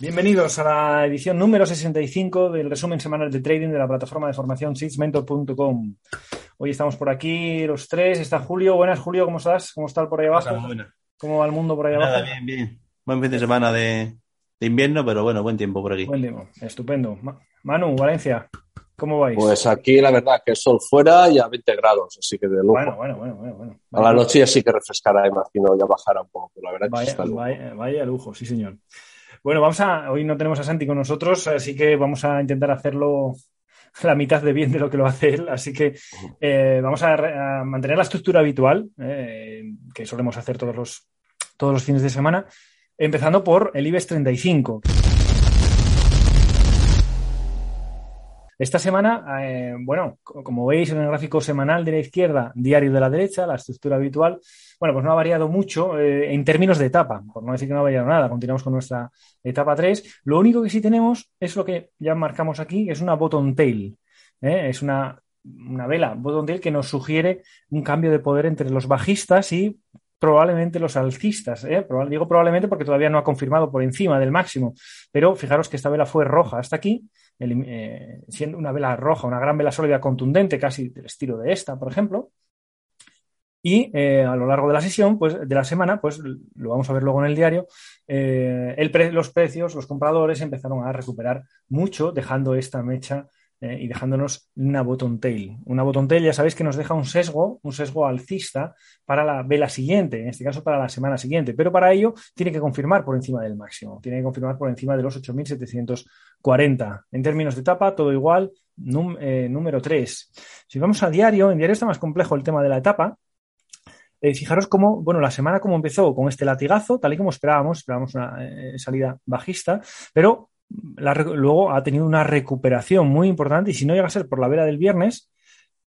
Bienvenidos a la edición número 65 del resumen semanal de trading de la plataforma de formación sixmentor.com. Hoy estamos por aquí los tres. Está Julio. Buenas, Julio. ¿Cómo estás? ¿Cómo está por ahí abajo? ¿Cómo va el mundo por ahí Nada, abajo? bien, bien. Buen fin de semana de, de invierno, pero bueno, buen tiempo por aquí. Buen tiempo. Estupendo. Ma- Manu, Valencia, ¿cómo vais? Pues aquí la verdad que el sol fuera y a 20 grados, así que de lujo. bueno, bueno, bueno, bueno. bueno. A la noche ya sí que refrescará, imagino, ya bajará un poco, pero la verdad que Vaya, está lujo. vaya, vaya lujo, sí, señor. Bueno, vamos a. Hoy no tenemos a Santi con nosotros, así que vamos a intentar hacerlo la mitad de bien de lo que lo hace él. Así que eh, vamos a, a mantener la estructura habitual eh, que solemos hacer todos los, todos los fines de semana, empezando por el IBEX 35. Esta semana, eh, bueno, co- como veis en el gráfico semanal de la izquierda, diario de la derecha, la estructura habitual, bueno, pues no ha variado mucho eh, en términos de etapa, por no decir que no ha variado nada. Continuamos con nuestra etapa 3. Lo único que sí tenemos es lo que ya marcamos aquí, que es una bottom tail. ¿eh? Es una, una vela bottom tail que nos sugiere un cambio de poder entre los bajistas y probablemente los alcistas. Digo probablemente porque todavía no ha confirmado por encima del máximo, pero fijaros que esta vela fue roja hasta aquí, eh, siendo una vela roja, una gran vela sólida contundente, casi del estilo de esta, por ejemplo. Y eh, a lo largo de la sesión, pues de la semana, pues lo vamos a ver luego en el diario, eh, los precios, los compradores empezaron a recuperar mucho, dejando esta mecha eh, y dejándonos una bottom tail. Una bottom tail, ya sabéis que nos deja un sesgo, un sesgo alcista para la vela siguiente, en este caso para la semana siguiente, pero para ello tiene que confirmar por encima del máximo, tiene que confirmar por encima de los 8.740. En términos de etapa, todo igual, eh, número 3. Si vamos a diario, en diario está más complejo el tema de la etapa, eh, fijaros cómo, bueno, la semana como empezó con este latigazo, tal y como esperábamos, esperábamos una salida bajista, pero luego ha tenido una recuperación muy importante y si no llega a ser por la vela del viernes,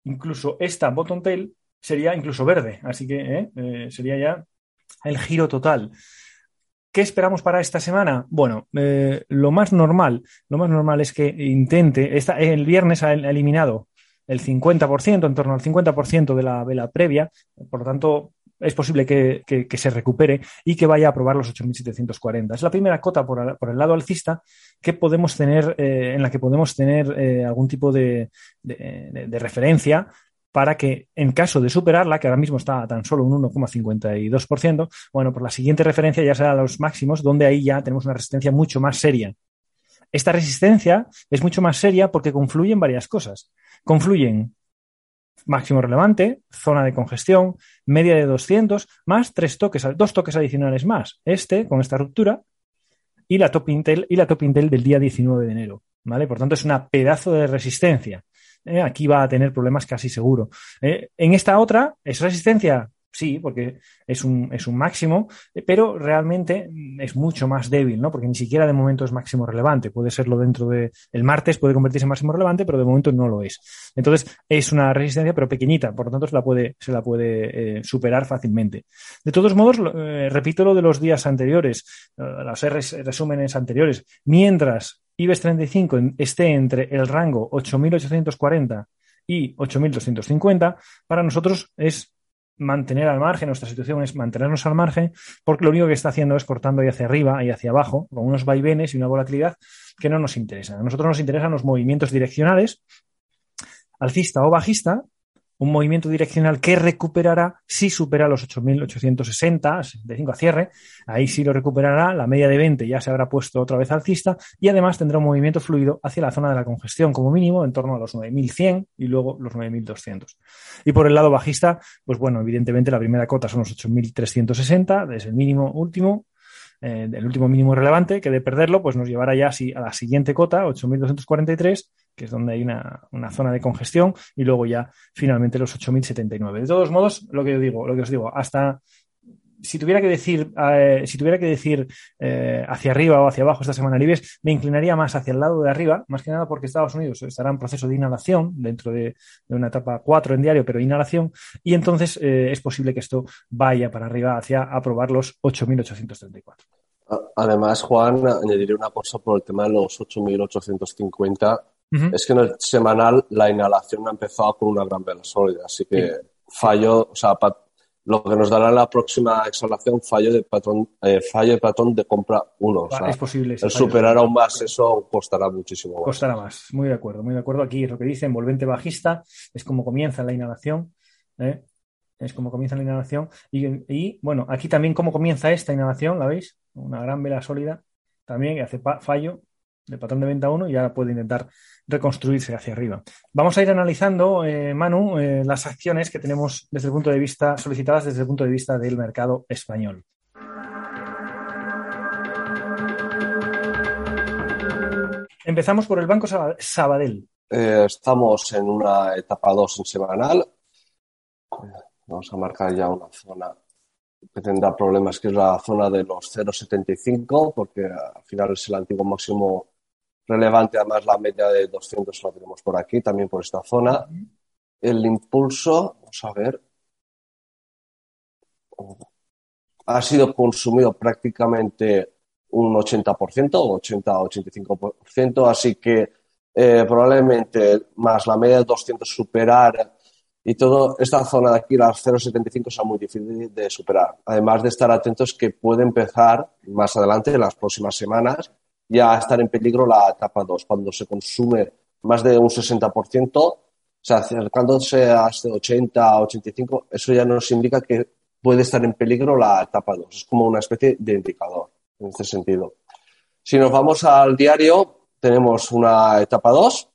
incluso esta bottom tail sería incluso verde, así que eh, eh, sería ya el giro total. ¿Qué esperamos para esta semana? Bueno, eh, lo más normal, lo más normal es que intente, el viernes ha eliminado el 50%, en torno al 50% de la vela previa, por lo tanto, es posible que, se recupere y que vaya a probar los 8.740. Es la primera cota por, por el lado alcista que podemos tener, eh, en la que podemos tener eh, algún tipo de, referencia para que en caso de superarla, que ahora mismo está tan solo un 1,52%, bueno, pues la siguiente referencia ya será los máximos, donde ahí ya tenemos una resistencia mucho más seria. Esta resistencia es mucho más seria porque confluyen varias cosas. Confluyen máximo relevante, zona de congestión, media de 200, más tres toques, dos toques adicionales más. Este, con esta ruptura, y la top Intel, y la top Intel del día 19 de enero. ¿vale? Por tanto, es una pedazo de resistencia. Eh, aquí va a tener problemas casi seguro. Eh, en esta otra, ¿es resistencia? Sí, porque es un, es un máximo, pero realmente es mucho más débil, ¿no? Porque ni siquiera de momento es máximo relevante. Puede serlo dentro de el martes, puede convertirse en máximo relevante, pero de momento no lo es. Entonces, es una resistencia, pero pequeñita, por lo tanto, se la puede, se la puede eh, superar fácilmente. De todos modos, eh, repito lo de los días anteriores, eh, los res- resúmenes anteriores. Mientras IBEX 35 en- esté entre el rango 8.840 y 8.250, para nosotros es mantener al margen, nuestra situación es mantenernos al margen, porque lo único que está haciendo es cortando ahí hacia arriba y hacia abajo, con unos vaivenes y una volatilidad que no nos interesan. A nosotros nos interesan los movimientos direccionales, alcista o bajista, un movimiento direccional que recuperará si supera los 8.860, 65 a cierre, ahí sí lo recuperará, la media de 20 ya se habrá puesto otra vez alcista y además tendrá un movimiento fluido hacia la zona de la congestión como mínimo en torno a los 9.100 y luego los 9.200. Y por el lado bajista, pues bueno, evidentemente la primera cota son los 8.360, es el mínimo último, eh, del último mínimo relevante, que de perderlo, pues nos llevará ya a la siguiente cota, 8.243, que es donde hay una, una, zona de congestión, y luego ya finalmente los 8.079. De todos modos, lo que yo digo, lo que os digo, hasta si tuviera que decir, eh, si tuviera que decir eh, hacia arriba o hacia abajo esta semana libres, me inclinaría más hacia el lado de arriba, más que nada porque Estados Unidos estará en proceso de inhalación dentro de, una etapa 4 en diario, pero inhalación, y entonces eh, es posible que esto vaya para arriba hacia aprobar los 8.834. Además, Juan, añadiré una cosa por el tema de los 8.850. Es que en el semanal la inhalación ha empezado con una gran vela sólida, así que fallo, o sea, lo que nos dará la próxima exhalación fallo de patrón, eh, fallo de patrón de compra 1. es posible. El superar aún más eso costará muchísimo más. Costará más, muy de acuerdo, muy de acuerdo. Aquí es lo que dice, envolvente bajista, es como comienza la inhalación. ¿eh? Es como comienza la inhalación. Y, bueno, aquí también como comienza esta inhalación, ¿la veis? Una gran vela sólida, también hace fallo de patrón de venta 1 y ahora puede intentar reconstruirse hacia arriba. Vamos a ir analizando, eh, Manu, eh, las acciones que tenemos desde el punto de vista, solicitadas desde el punto de vista del mercado español. Empezamos por el Banco Sabadell. Eh, estamos en una etapa 2 en semanal. Vamos a marcar ya una zona que tendrá problemas, que es la zona de los 0,75, porque al final es el antiguo máximo relevante, además la media de 200 la tenemos por aquí, también por esta zona. El impulso, vamos a ver, ha sido consumido prácticamente un 80%, 80-85%, así que eh, probablemente más la media de 200 superar y toda esta zona de aquí, las 0,75, sea muy difícil de superar. Además de estar atentos que puede empezar más adelante, en las próximas semanas, ya estar en peligro la etapa 2. Cuando se consume más de un 60%, o sea, acercándose a este 80, 85, eso ya nos indica que puede estar en peligro la etapa 2. Es como una especie de indicador en este sentido. Si nos vamos al diario, tenemos una etapa 2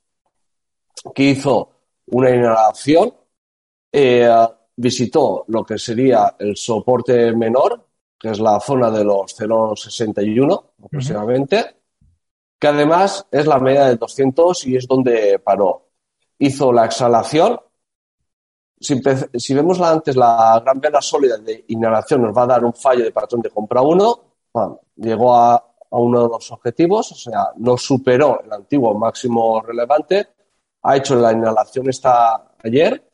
que hizo una inhalación, eh, visitó lo que sería el soporte menor, que es la zona de los 0,61 aproximadamente, que además es la media de 200 y es donde paró. Hizo la exhalación. Si, vemos antes la gran vela sólida de inhalación, nos va a dar un fallo de patrón de compra 1. llegó a, uno de los objetivos, o sea, no superó el antiguo máximo relevante. Ha hecho la inhalación esta ayer.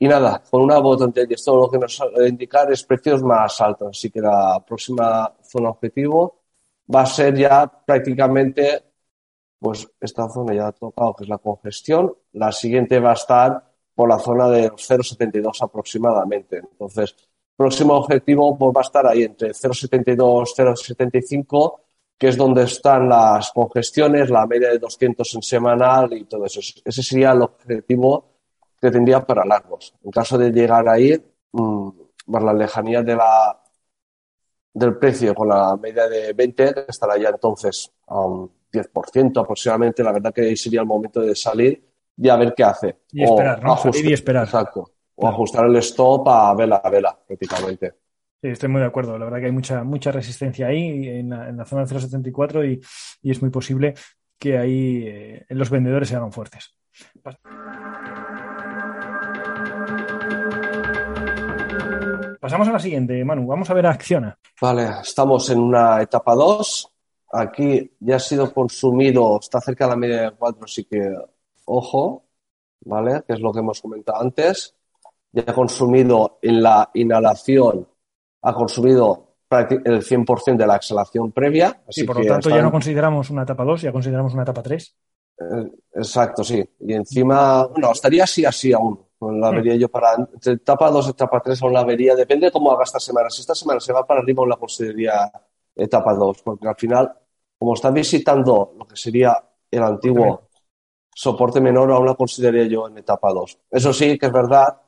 Y nada, con una botante y esto lo que nos va a indicar es precios más altos. Así que la próxima zona objetivo va a ser ya prácticamente, pues esta zona ya ha tocado, que es la congestión. La siguiente va a estar por la zona de 0,72 aproximadamente. Entonces, próximo objetivo pues, va a estar ahí entre 0,72, 0,75, que es donde están las congestiones, la media de 200 en semanal y todo eso. Ese sería el objetivo que tendría para largos. En caso de llegar ahí, mmm, la lejanía de la, del precio con la media de 20, estará ya entonces a un 10% aproximadamente. La verdad que sería el momento de salir y a ver qué hace. Y esperar, ¿no? y esperar. Exacto. O ajustar el stop a vela a vela, prácticamente. Sí, estoy muy de acuerdo. La verdad que hay mucha, mucha resistencia ahí en la, en la zona del 0,74 y, y, es muy posible que ahí eh, los vendedores se hagan fuertes. Pasamos a la siguiente, Manu. Vamos a ver a Acciona. Vale, estamos en una etapa 2. Aquí ya ha sido consumido, está cerca de la media de 4, así que ojo, ¿vale? Que es lo que hemos comentado antes. Ya ha consumido en la inhalación, ha consumido el 100% de la exhalación previa. Así por lo tanto ya no consideramos una etapa 2, ya consideramos una etapa 3. Eh, exacto, sí. Y encima, bueno, estaría así, así aún. La hmm. vería yo para entre etapa 2 y etapa 3 aún la vería, depende de cómo haga esta semana. Si esta semana se va para arriba, aún la consideraría etapa 2, porque al final, como está visitando lo que sería el antiguo soporte menor, aún la consideraría yo en etapa 2. Eso sí, que es verdad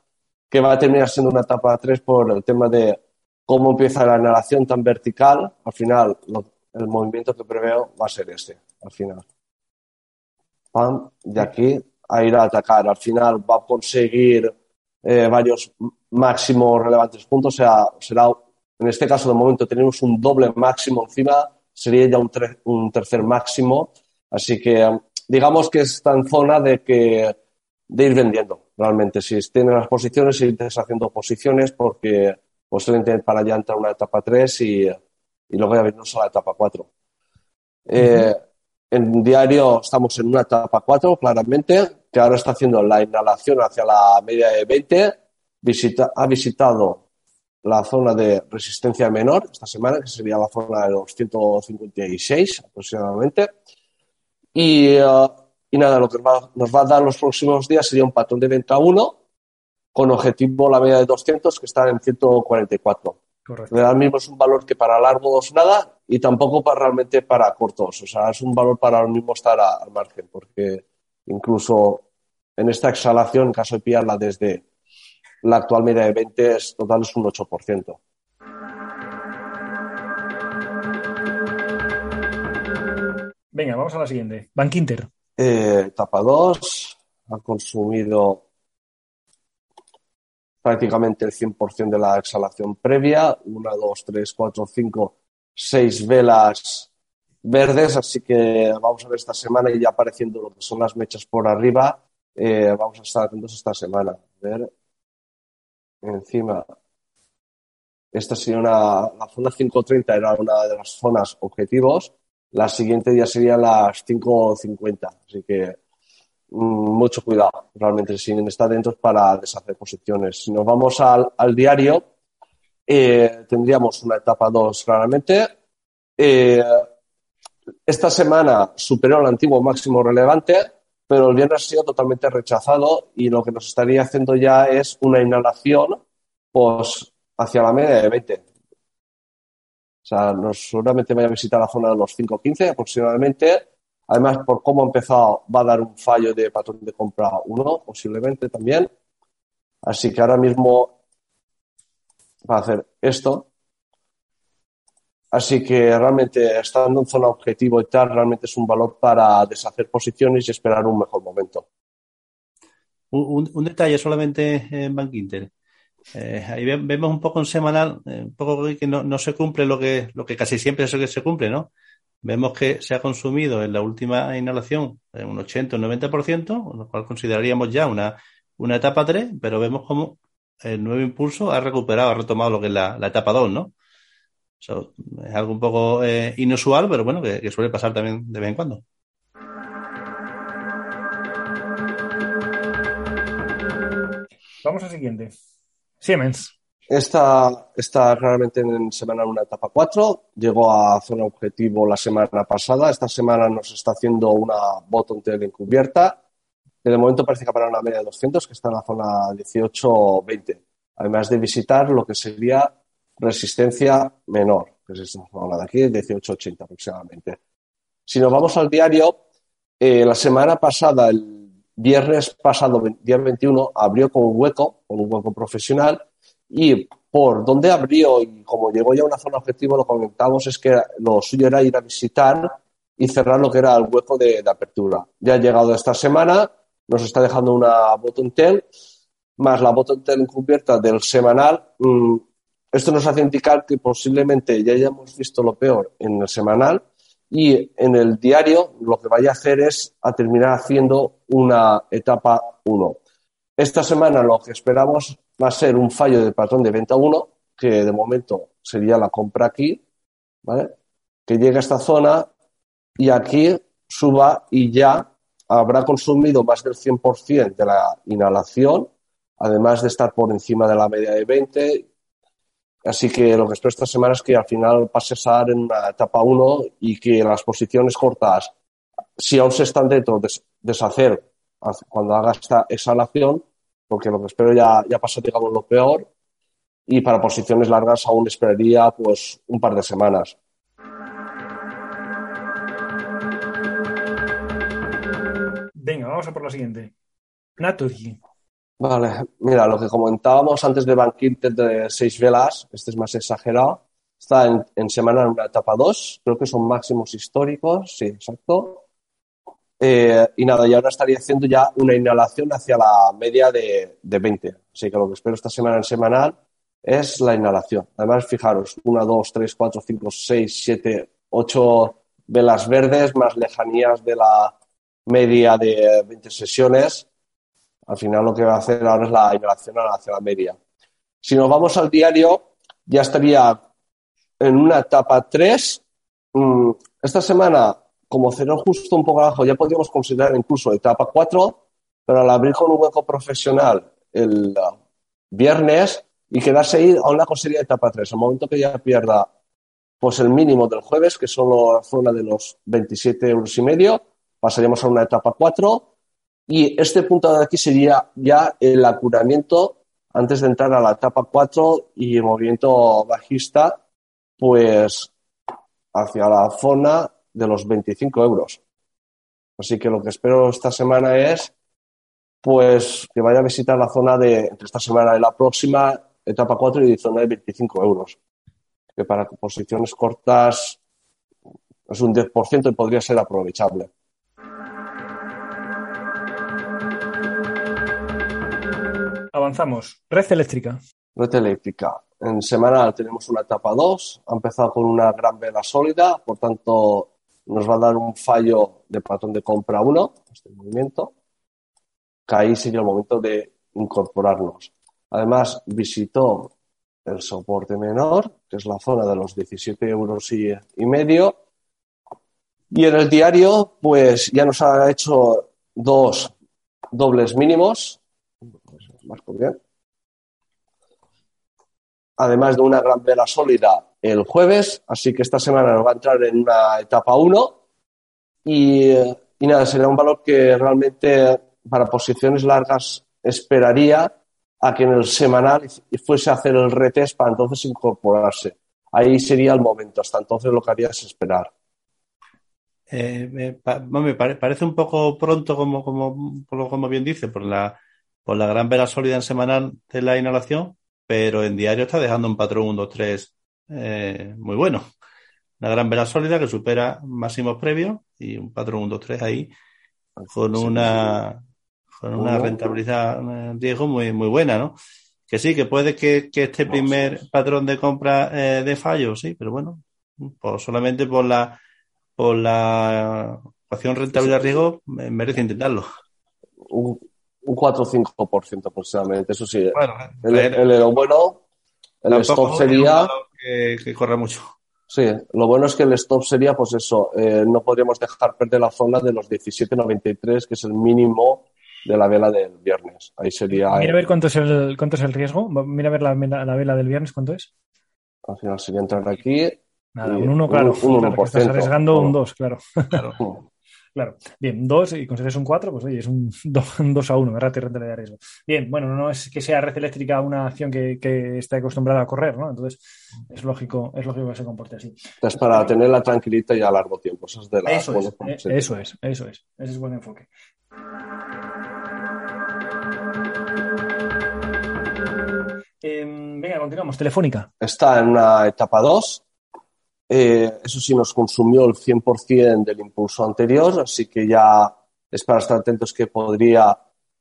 que va a terminar siendo una etapa 3 por el tema de cómo empieza la inhalación tan vertical. Al final, el movimiento que preveo va a ser este, al final. Pam, de aquí a ir a atacar. Al final va a conseguir eh, varios máximos relevantes puntos, o sea, será en este caso de momento tenemos un doble máximo encima, sería ya un, un tercer máximo, así que digamos que está en zona de que de ir vendiendo realmente. Si tienen las posiciones, ir deshaciendo posiciones porque posiblemente para allá entra una etapa 3 y, y luego ya venimos a la etapa 4. Eh, en diario estamos en una etapa 4, claramente, que ahora está haciendo la inhalación hacia la media de 20. Visita, ha visitado la zona de resistencia menor esta semana, que sería la zona de los 156 aproximadamente. Y, eh, y nada, lo que nos va a dar los próximos días sería un patrón de venta 1 con objetivo la media de 200 que está en 144. Correcto. Ahora mismo es un valor que para largos nada y tampoco para realmente para cortos. O sea, es un valor para ahora mismo estar al margen, porque incluso en esta exhalación, en caso de pillarla desde la actual media de 20, es total es un 8%. Venga, vamos a la siguiente. Bank Inter. Eh, etapa 2 ha consumido prácticamente el 100% de la exhalación previa. Una, dos, tres, cuatro, cinco, seis velas verdes. Así que vamos a ver esta semana y ya apareciendo lo que son las mechas por arriba. Eh, vamos a estar atentos esta semana. Ver. Encima. Esta sería una, la zona 530 era una de las zonas objetivos. La siguiente ya sería las 550. Así que Mm, mucho cuidado, realmente, si está dentro para deshacer posiciones. Si nos vamos al, diario, eh, tendríamos una etapa 2 claramente. Eh, esta semana superó el antiguo máximo relevante, pero el viernes ha sido totalmente rechazado y lo que nos estaría haciendo ya es una inhalación pues, hacia la media de 20. O sea, nos seguramente vaya a visitar la zona de los 5.15 aproximadamente Además, por cómo ha empezado, va a dar un fallo de patrón de compra 1, posiblemente también. Así que ahora mismo va a hacer esto. Así que realmente, estando en zona objetivo y tal, realmente es un valor para deshacer posiciones y esperar un mejor momento. Un, detalle solamente en Bank Inter. Eh, ahí vemos un poco en semanal, eh, un poco que no, no, se cumple lo que, lo que casi siempre es lo que se cumple, ¿no? Vemos que se ha consumido en la última inhalación un 80 o un 90%, lo cual consideraríamos ya una, una etapa 3, pero vemos como el nuevo impulso ha recuperado, ha retomado lo que es la, etapa 2, ¿no? Es algo un poco eh, inusual, pero bueno, que, suele pasar también de vez en cuando. Vamos al siguiente. Siemens. Esta está claramente en semana una etapa 4. Llegó a zona objetivo la semana pasada. Esta semana nos está haciendo una bottom tail encubierta. Que de momento parece que para una media de 200, que está en la zona 18-20. Además de visitar lo que sería resistencia menor, que es esta zona de aquí, 18-80 aproximadamente. Si nos vamos al diario, eh, la semana pasada, el viernes pasado, día 21, abrió con un hueco, con un hueco profesional y por donde abrió y como llegó ya a una zona objetivo, lo comentamos es que lo suyo era ir a visitar y cerrar lo que era el hueco de, apertura. Ya ha llegado esta semana, nos está dejando una bottom tail, más la bottom tail encubierta del semanal. Mm, esto nos hace indicar que posiblemente ya hayamos visto lo peor en el semanal y en el diario lo que vaya a hacer es a terminar haciendo una etapa 1. Esta semana lo que esperamos va a ser un fallo de patrón de venta 1, que de momento sería la compra aquí, ¿vale? Que llegue a esta zona y aquí suba y ya habrá consumido más del 100% de la inhalación, además de estar por encima de la media de 20. Así que lo que espero esta semana es que al final pase a estar en una etapa 1 y que las posiciones cortas, si aún se están dentro, de deshacer cuando haga esta exhalación porque lo que espero ya, ya pasó, digamos, lo peor. Y para posiciones largas aún esperaría pues un par de semanas. Venga, vamos a por la siguiente. Naturgy. Vale, mira, lo que comentábamos antes de Banquete de seis velas, este es más exagerado, está en, en semana en una etapa 2, creo que son máximos históricos, sí, exacto. Eh, y nada, y ahora estaría haciendo ya una inhalación hacia la media de, de, 20. Así que lo que espero esta semana en semanal es la inhalación. Además, fijaros, 1, 2, 3, 4, 5, 6, 7, 8 velas verdes más lejanías de la media de 20 sesiones. Al final lo que va a hacer ahora es la inhalación hacia la media. Si nos vamos al diario, ya estaría en una etapa 3. Mm, esta semana, como cerró justo un poco abajo, ya podríamos considerar incluso etapa 4, pero al abrir con un hueco profesional el viernes y quedarse ahí, aún la conseguiría etapa 3. Al momento que ya pierda pues el mínimo del jueves, que son la zona de los 27 euros y medio, pasaríamos a una etapa 4 y este punto de aquí sería ya el acuramiento antes de entrar a la etapa 4 y el movimiento bajista, pues hacia la zona de los 25 euros. Así que lo que espero esta semana es pues que vaya a visitar la zona de entre esta semana y la próxima, etapa 4 y zona de 25 euros. Que para posiciones cortas es un 10% y podría ser aprovechable. Avanzamos. Red eléctrica. Red eléctrica. En semanal tenemos una etapa 2. Ha empezado con una gran vela sólida, por tanto nos va a dar un fallo de patrón de compra 1, este movimiento, que ahí sería el momento de incorporarnos. Además, visitó el soporte menor, que es la zona de los 17 euros y, y medio. Y en el diario, pues ya nos ha hecho dos dobles mínimos, Además de una gran vela sólida el jueves, así que esta semana nos va a entrar en una etapa 1 y, y nada, sería un valor que realmente para posiciones largas esperaría a que en el semanal fuese a hacer el retest para entonces incorporarse. Ahí sería el momento. Hasta entonces lo que haría es esperar. Eh, me, parece un poco pronto, como, como, como bien dice, por la, por la gran vela sólida en semanal de la inhalación, pero en diario está dejando un patrón 1, 2, 3 muy bueno. Una gran vela sólida que supera máximos previos y un patrón 1, 2, 3 ahí con una, con una rentabilidad en riesgo muy, muy buena, ¿no? Que sí, que puede que, este primer patrón de compra eh, de fallo, sí, pero bueno, pues solamente por la por la ecuación rentabilidad-riesgo merece intentarlo un 4 o 5% aproximadamente, eso sí. Bueno, el, el, lo bueno, el stop sería... Que, que corre mucho. Sí, lo bueno es que el stop sería, pues eso, eh, no podríamos dejar perder la zona de los 17.93, que es el mínimo de la vela del viernes. Ahí sería. Mira a ver cuánto es el, cuánto es el riesgo. Mira a ver la, la vela del viernes, ¿cuánto es? Al final sería entrar aquí. Nada, un 1, claro. Un, 1%. estás arriesgando un 2, claro. claro. Claro. Bien, dos y consigues un 4, pues oye, es un 2 a 1, ¿verdad? Te de riesgo. Bien, bueno, no es que sea red eléctrica una acción que, que esté acostumbrada a correr, ¿no? Entonces, es lógico, es lógico que se comporte así. Es para tenerla tranquilita y a largo tiempo. Eso es, de la eso, es, eh, eso es, eso es. Ese es buen enfoque. Em, venga, continuamos. Telefónica. Está en una etapa 2 eh, eso sí nos consumió el 100% del impulso anterior, así que ya es para estar atentos que podría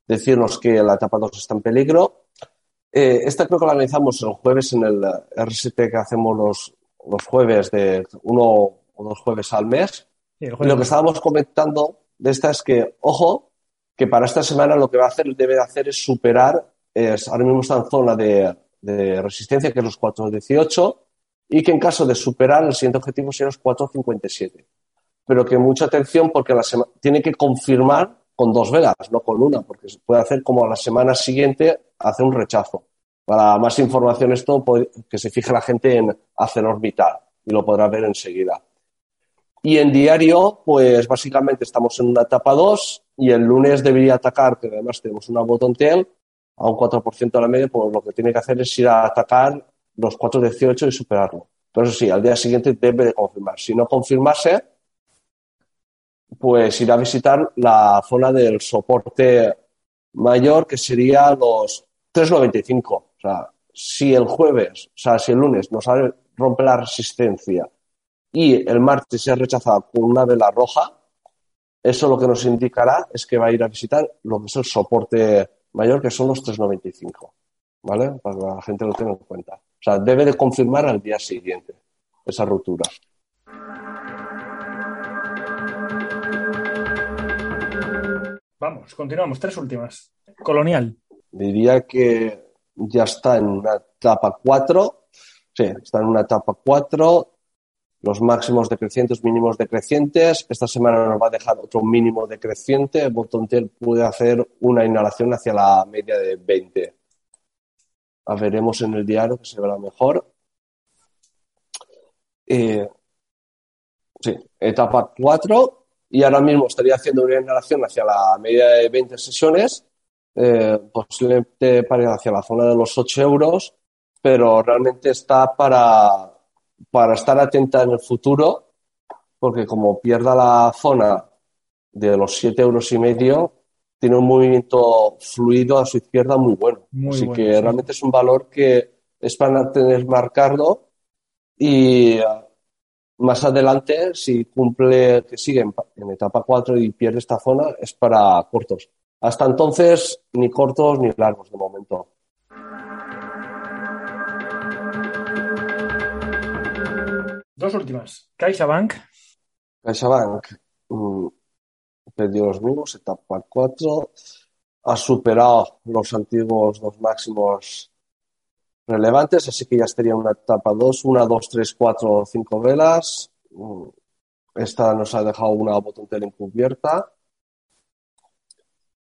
decirnos que la etapa 2 está en peligro. Eh, esta creo que la analizamos el jueves en el RST que hacemos los, los jueves de uno o dos jueves al mes. y lo que estábamos comentando de esta es que, ojo, que para esta semana lo que va a hacer, debe de hacer es superar, es, ahora mismo está en zona de, de resistencia, que es los 418, y que en caso de superar el siguiente objetivo sería los 4,57. Pero que mucha atención porque la tiene que confirmar con dos velas, no con una, porque se puede hacer como a la semana siguiente hacer un rechazo. Para más información esto, que se fije la gente en hacer orbital y lo podrá ver enseguida. Y en diario, pues básicamente estamos en una etapa 2 y el lunes debería atacar, que además tenemos una botón tail, a un 4% a la media, pues lo que tiene que hacer es ir a atacar los 4.18 y superarlo. Pero sí, al día siguiente debe de confirmar. Si no confirmase, pues irá a visitar la zona del soporte mayor, que sería los 3.95. O sea, si el jueves, o sea, si el lunes nos rompe la resistencia y el martes se ha rechazado con una vela roja, eso lo que nos indicará es que va a ir a visitar lo que es el soporte mayor, que son los 3.95. ¿vale? Para que la gente lo tenga en cuenta. O sea, debe de confirmar al día siguiente esa ruptura. Vamos, continuamos. Tres últimas. Colonial. Diría que ya está en una etapa 4. Sí, está en una etapa 4. Los máximos decrecientes, mínimos decrecientes. Esta semana nos va a dejar otro mínimo decreciente. Botontel puede hacer una inhalación hacia la media de 20. A veremos en el diario que se verá mejor. Eh, sí, etapa 4 y ahora mismo estaría haciendo una inhalación hacia la media de 20 sesiones, eh, posiblemente para hacia la zona de los 8 euros, pero realmente está para, para estar atenta en el futuro, porque como pierda la zona de los 7 euros y medio, tiene un movimiento fluido a su izquierda muy bueno. Muy Así bueno, que sí. realmente es un valor que es para tener marcado y eh, más adelante, si cumple, que sigue en etapa 4 y pierde esta zona, es para cortos. Hasta entonces, ni cortos ni largos de momento. Dos últimas. CaixaBank. CaixaBank mm, perdió los mismos, etapa 4, ha superado los antiguos dos máximos relevantes, así que ya estaría una etapa 2, 1, 2, 3, 4, 5 velas. Mm, Esta nos ha dejado una botontera encubierta.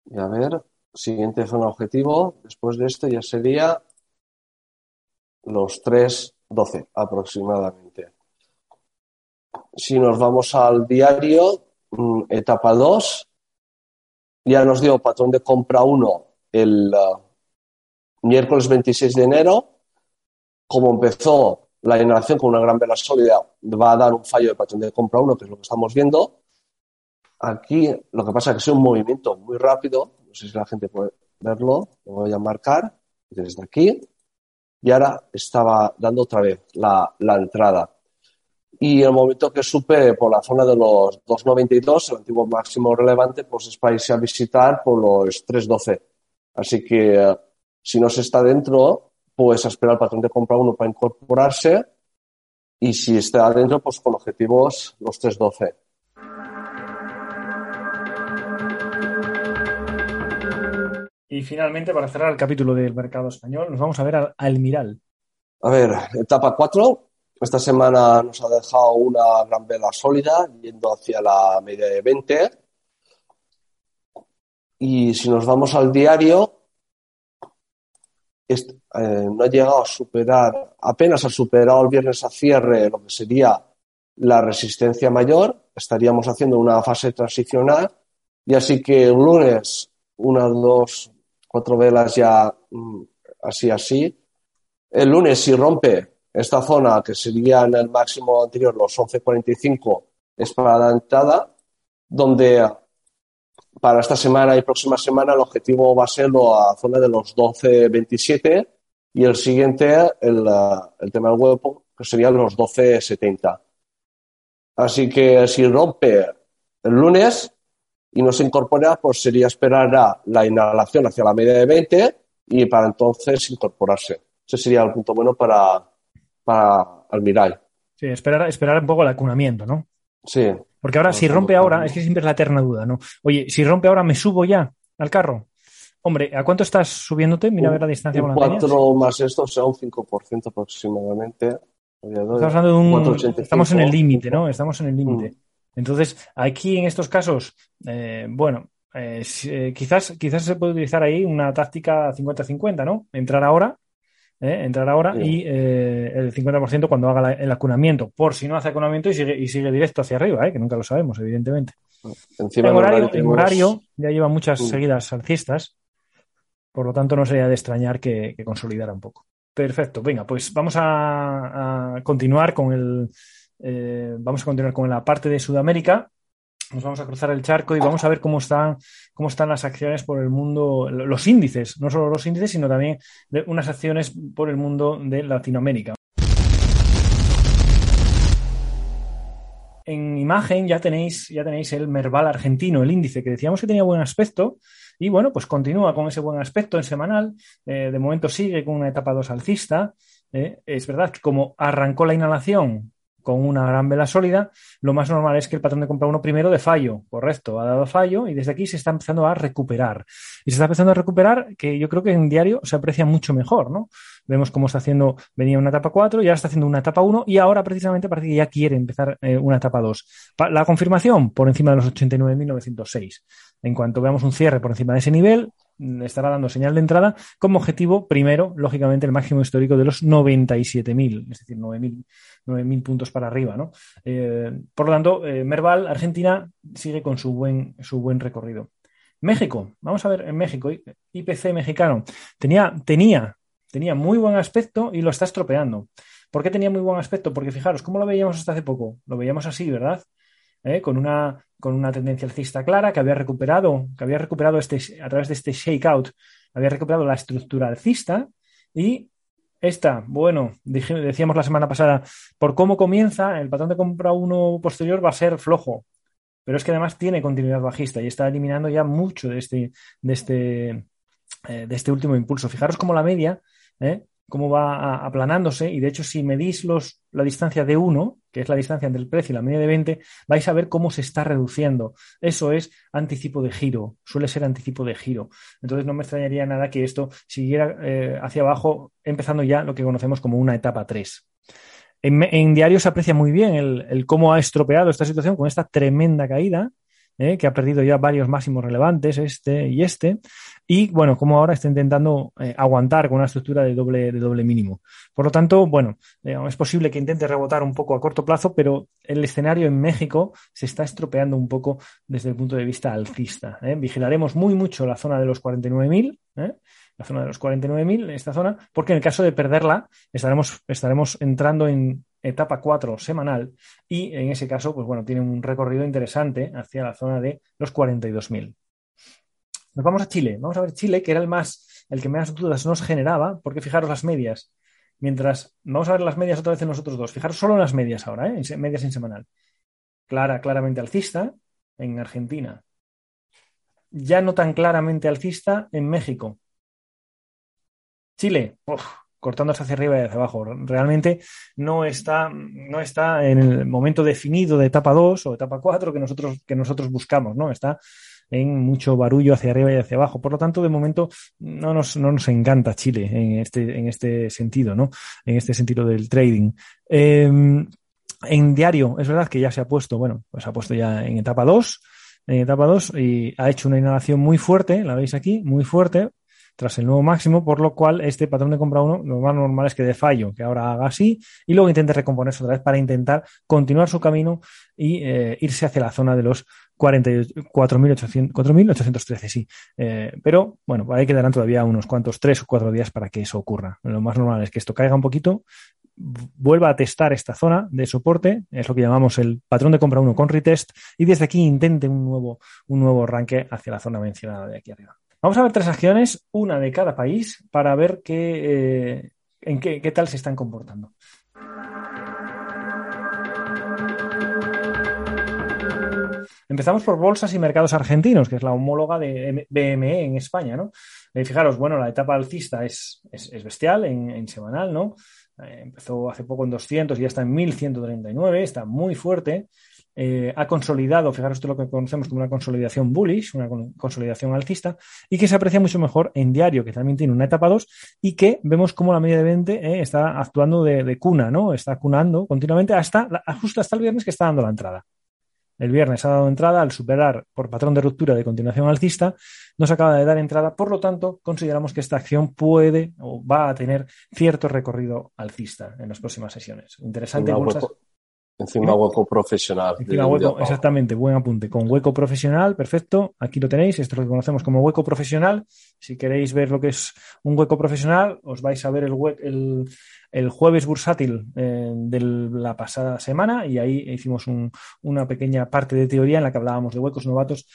Y a ver, siguiente zona objetivo, después de esto ya sería los 3, 12 aproximadamente. Si nos vamos al diario, etapa 2, ya nos dio patrón de compra 1 el uh, miércoles 26 de enero. Como empezó la inhalación con una gran vela sólida, va a dar un fallo de patrón de compra 1, que es lo que estamos viendo. Aquí lo que pasa es que es un movimiento muy rápido, no sé si la gente puede verlo, lo voy a marcar desde aquí. Y ahora estaba dando otra vez la, la entrada y el momento que supere por la zona de los 2.92, el antiguo máximo relevante, pues es para irse a visitar por los 3.12. Así que eh, si no se está dentro, pues a esperar el patrón de compra 1 para incorporarse y si está adentro, pues con objetivos los 3.12. Y finalmente, para cerrar el capítulo del mercado español, nos vamos a ver al Almiral. A ver, etapa 4. Esta semana nos ha dejado una gran vela sólida yendo hacia la media de 20. Y si nos vamos al diario, eh, no ha llegado a superar, apenas ha superado el viernes a cierre lo que sería la resistencia mayor. Estaríamos haciendo una fase transicional. Y así que el lunes, una, dos, cuatro velas ya mm, así, así. El lunes, si rompe esta zona, que sería en el máximo anterior, los 11.45, es para la entrada, donde para esta semana y próxima semana el objetivo va a ser la zona de los 12.27 y el siguiente, el, el tema del huevo, que serían los 12.70. Así que si rompe el lunes y no se incorpora, pues sería esperar a la inhalación hacia la media de 20 y para entonces incorporarse. Ese sería el punto bueno para, para Almiral. Sí, esperar, esperar un poco el acunamiento, ¿no? Sí, Porque ahora, si rompe ahora, es que siempre es la eterna duda, ¿no? Oye, si rompe ahora, ¿me subo ya al carro? Hombre, ¿a cuánto estás subiéndote? Mira a ver la distancia un con la tenías. 4 más esto sea un 5% aproximadamente. Estamos hablando de un. 4,85. Estamos en el límite, ¿no? Estamos en el límite. Mm. Entonces, aquí en estos casos, eh, bueno, eh, eh, quizás, quizás se puede utilizar ahí una táctica 50-50, ¿no? Entrar ahora, ¿eh? entrar ahora Sí. y eh, el 50% cuando haga la- el acunamiento, por si no hace acunamiento y sigue, y sigue directo hacia arriba, ¿eh? que nunca lo sabemos, evidentemente. Encima En horario, en tenemos- horario ya lleva muchas Mm. seguidas alcistas, por lo tanto no sería de extrañar que, que consolidara un poco. Perfecto, venga, pues vamos a, a continuar con el vamos a continuar con la parte de Sudamérica. Nos vamos a cruzar el charco y vamos a ver cómo están, cómo están las acciones por el mundo, los índices, no solo los índices, sino también unas acciones por el mundo de Latinoamérica. En imagen ya tenéis, ya tenéis el Merval argentino, el índice que decíamos que tenía buen aspecto Y bueno, pues continúa con ese buen aspecto en semanal. Eh, de momento sigue con una etapa 2 alcista. Eh, es verdad como arrancó la inhalación con una gran vela sólida, lo más normal es que el patrón de compra uno primero de fallo, correcto, ha dado fallo y desde aquí se está empezando a recuperar. Y se está empezando a recuperar que yo creo que en diario se aprecia mucho mejor, ¿no? Vemos cómo está haciendo, venía una etapa 4 y ahora está haciendo una etapa 1 y ahora precisamente parece que ya quiere empezar eh, una etapa 2. La confirmación por encima de los 89.906. En cuanto veamos un cierre por encima de ese nivel, estará dando señal de entrada como objetivo primero, lógicamente, el máximo histórico de los 97.000, es decir, 9.000 puntos para arriba. ¿no? Eh, por lo tanto, eh, Merval, Argentina, sigue con su buen, su buen recorrido. México, vamos a ver en México, IPC mexicano, tenía, tenía, tenía muy buen aspecto y lo está estropeando. ¿Por qué tenía muy buen aspecto? Porque fijaros, ¿cómo lo veíamos hasta hace poco? Lo veíamos así, ¿verdad? ¿Eh? con, una, con una tendencia alcista clara que había recuperado, que había recuperado este, a través de este shakeout, había recuperado la estructura alcista y esta, bueno, decíamos la semana pasada, por cómo comienza, el patrón de compra uno posterior va a ser flojo, pero es que además tiene continuidad bajista y está eliminando ya mucho de este, de este, eh, de este último impulso. Fijaros cómo la media ¿eh? cómo va aplanándose y de hecho si medís los, la distancia de 1, que es la distancia entre el precio y la media de 20, vais a ver cómo se está reduciendo. Eso es anticipo de giro, suele ser anticipo de giro. Entonces no me extrañaría nada que esto siguiera eh, hacia abajo, empezando ya lo que conocemos como una etapa 3. En, diario se aprecia muy bien el, cómo ha estropeado esta situación con esta tremenda caída, eh, que ha perdido ya varios máximos relevantes, este y este, y bueno, como ahora está intentando eh, aguantar con una estructura de doble, de doble mínimo. Por lo tanto, bueno, eh, es posible que intente rebotar un poco a corto plazo, pero el escenario en México se está estropeando un poco desde el punto de vista alcista. ¿eh? Vigilaremos muy mucho la zona de los 49.000, la zona de los 49.000, esta zona, porque en el caso de perderla estaremos, estaremos entrando en etapa 4 semanal y en ese caso, pues bueno, tiene un recorrido interesante hacia la zona de los 42.000. Nos vamos a Chile. Vamos a ver Chile, que era el más, el que más dudas nos generaba, porque fijaros las medias. Mientras, vamos a ver las medias otra vez en nosotros dos. Fijaros solo en las medias ahora, ¿eh? medias en semanal. Clara, claramente alcista en Argentina. Ya no tan claramente alcista en México. Chile, cortándose hacia arriba y hacia abajo. Realmente no está, no está en el momento definido de etapa 2 o etapa 4 que nosotros, que nosotros buscamos, ¿no? Está en mucho barullo hacia arriba y hacia abajo. Por lo tanto, de momento no nos, no nos encanta Chile en este, en este sentido, ¿no? En este sentido del trading. Em, en diario, es verdad que ya se ha puesto, bueno, pues ha puesto ya en etapa 2, en etapa 2 y ha hecho una inhalación muy fuerte, la veis aquí, muy fuerte, tras el nuevo máximo, por lo cual este patrón de compra 1 lo más normal es que de fallo, que ahora haga así y luego intente recomponerse otra vez para intentar continuar su camino y eh, irse hacia la zona de los 4.813, sí. Eh, pero bueno, ahí quedarán todavía unos cuantos, tres o cuatro días para que eso ocurra. Lo más normal es que esto caiga un poquito, vuelva a testar esta zona de soporte, es lo que llamamos el patrón de compra 1 con retest, y desde aquí intente un nuevo, un nuevo arranque hacia la zona mencionada de aquí arriba. Vamos a ver tres acciones, una de cada país, para ver qué, eh, en qué, qué tal se están comportando. Empezamos por bolsas y mercados argentinos, que es la homóloga de BME en España, ¿no? Eh, fijaros, bueno, la etapa alcista es, es, bestial en, semanal, ¿no? Eh, empezó hace poco en 200 y ya está en 1139, está muy fuerte. Eh, ha consolidado, fijaros esto lo que conocemos como una consolidación bullish, una consolidación alcista, y que se aprecia mucho mejor en diario, que también tiene una etapa 2, y que vemos como la media de 20 está actuando de, de, cuna, ¿no? Está cunando continuamente hasta, justo hasta el viernes que está dando la entrada el viernes ha dado entrada al superar por patrón de ruptura de continuación alcista, nos acaba de dar entrada, por lo tanto, consideramos que esta acción puede o va a tener cierto recorrido alcista en las próximas sesiones. Interesante. Encima hueco profesional. Encima hueco, exactamente, buen apunte. Con hueco profesional, perfecto. Aquí lo tenéis, esto es lo que conocemos como hueco profesional. Si queréis ver lo que es un hueco profesional, os vais a ver el, el, jueves bursátil eh, de la pasada semana y ahí hicimos una pequeña parte de teoría en la que hablábamos de huecos novatos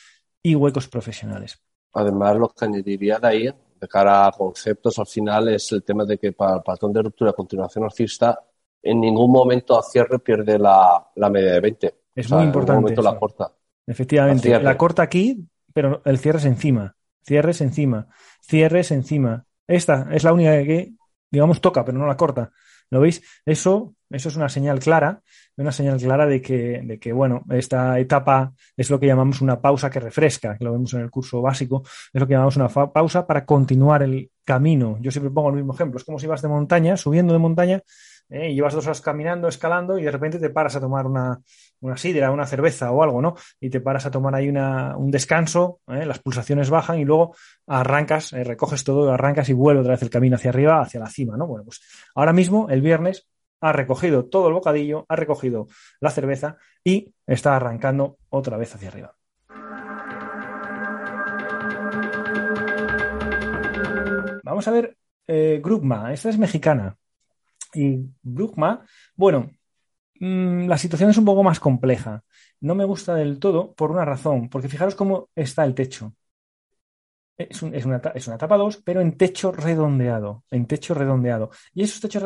y huecos profesionales. Además, lo que añadiría de ahí, de cara a conceptos, al final es el tema de que para el patrón de ruptura continuación alcista en ningún momento a cierre pierde la, media de 20. Es muy importante. En la corta. Efectivamente, la corta aquí, pero el cierre es encima. cierres encima, cierres encima. Esta es la única que, digamos, toca, pero no la corta. ¿Lo veis? Eso, eso es una señal clara, una señal clara de que, de que, bueno, esta etapa es lo que llamamos una pausa que refresca, que lo vemos en el curso básico, es lo que llamamos una pausa para continuar el camino. Yo siempre pongo el mismo ejemplo, es como si vas de montaña, subiendo de montaña, ¿eh? llevas dos horas caminando, escalando, y de repente te paras a tomar una, una sidra, una cerveza o algo, ¿no? Y te paras a tomar ahí una, un descanso, ¿eh? las pulsaciones bajan y luego arrancas, eh, recoges todo, arrancas y vuelve otra vez el camino hacia arriba, hacia la cima, ¿no? Bueno, pues ahora mismo, el viernes, ha recogido todo el bocadillo, ha recogido la cerveza y está arrancando otra vez hacia arriba. Vamos a ver eh, Grugma, esta es mexicana. Y Grugma, bueno, Mm, la situación es un poco más compleja. No me gusta del todo por una razón, porque fijaros cómo está el techo. Es, una, es una tapa 2, pero en techo redondeado, en techo redondeado. Y esos techos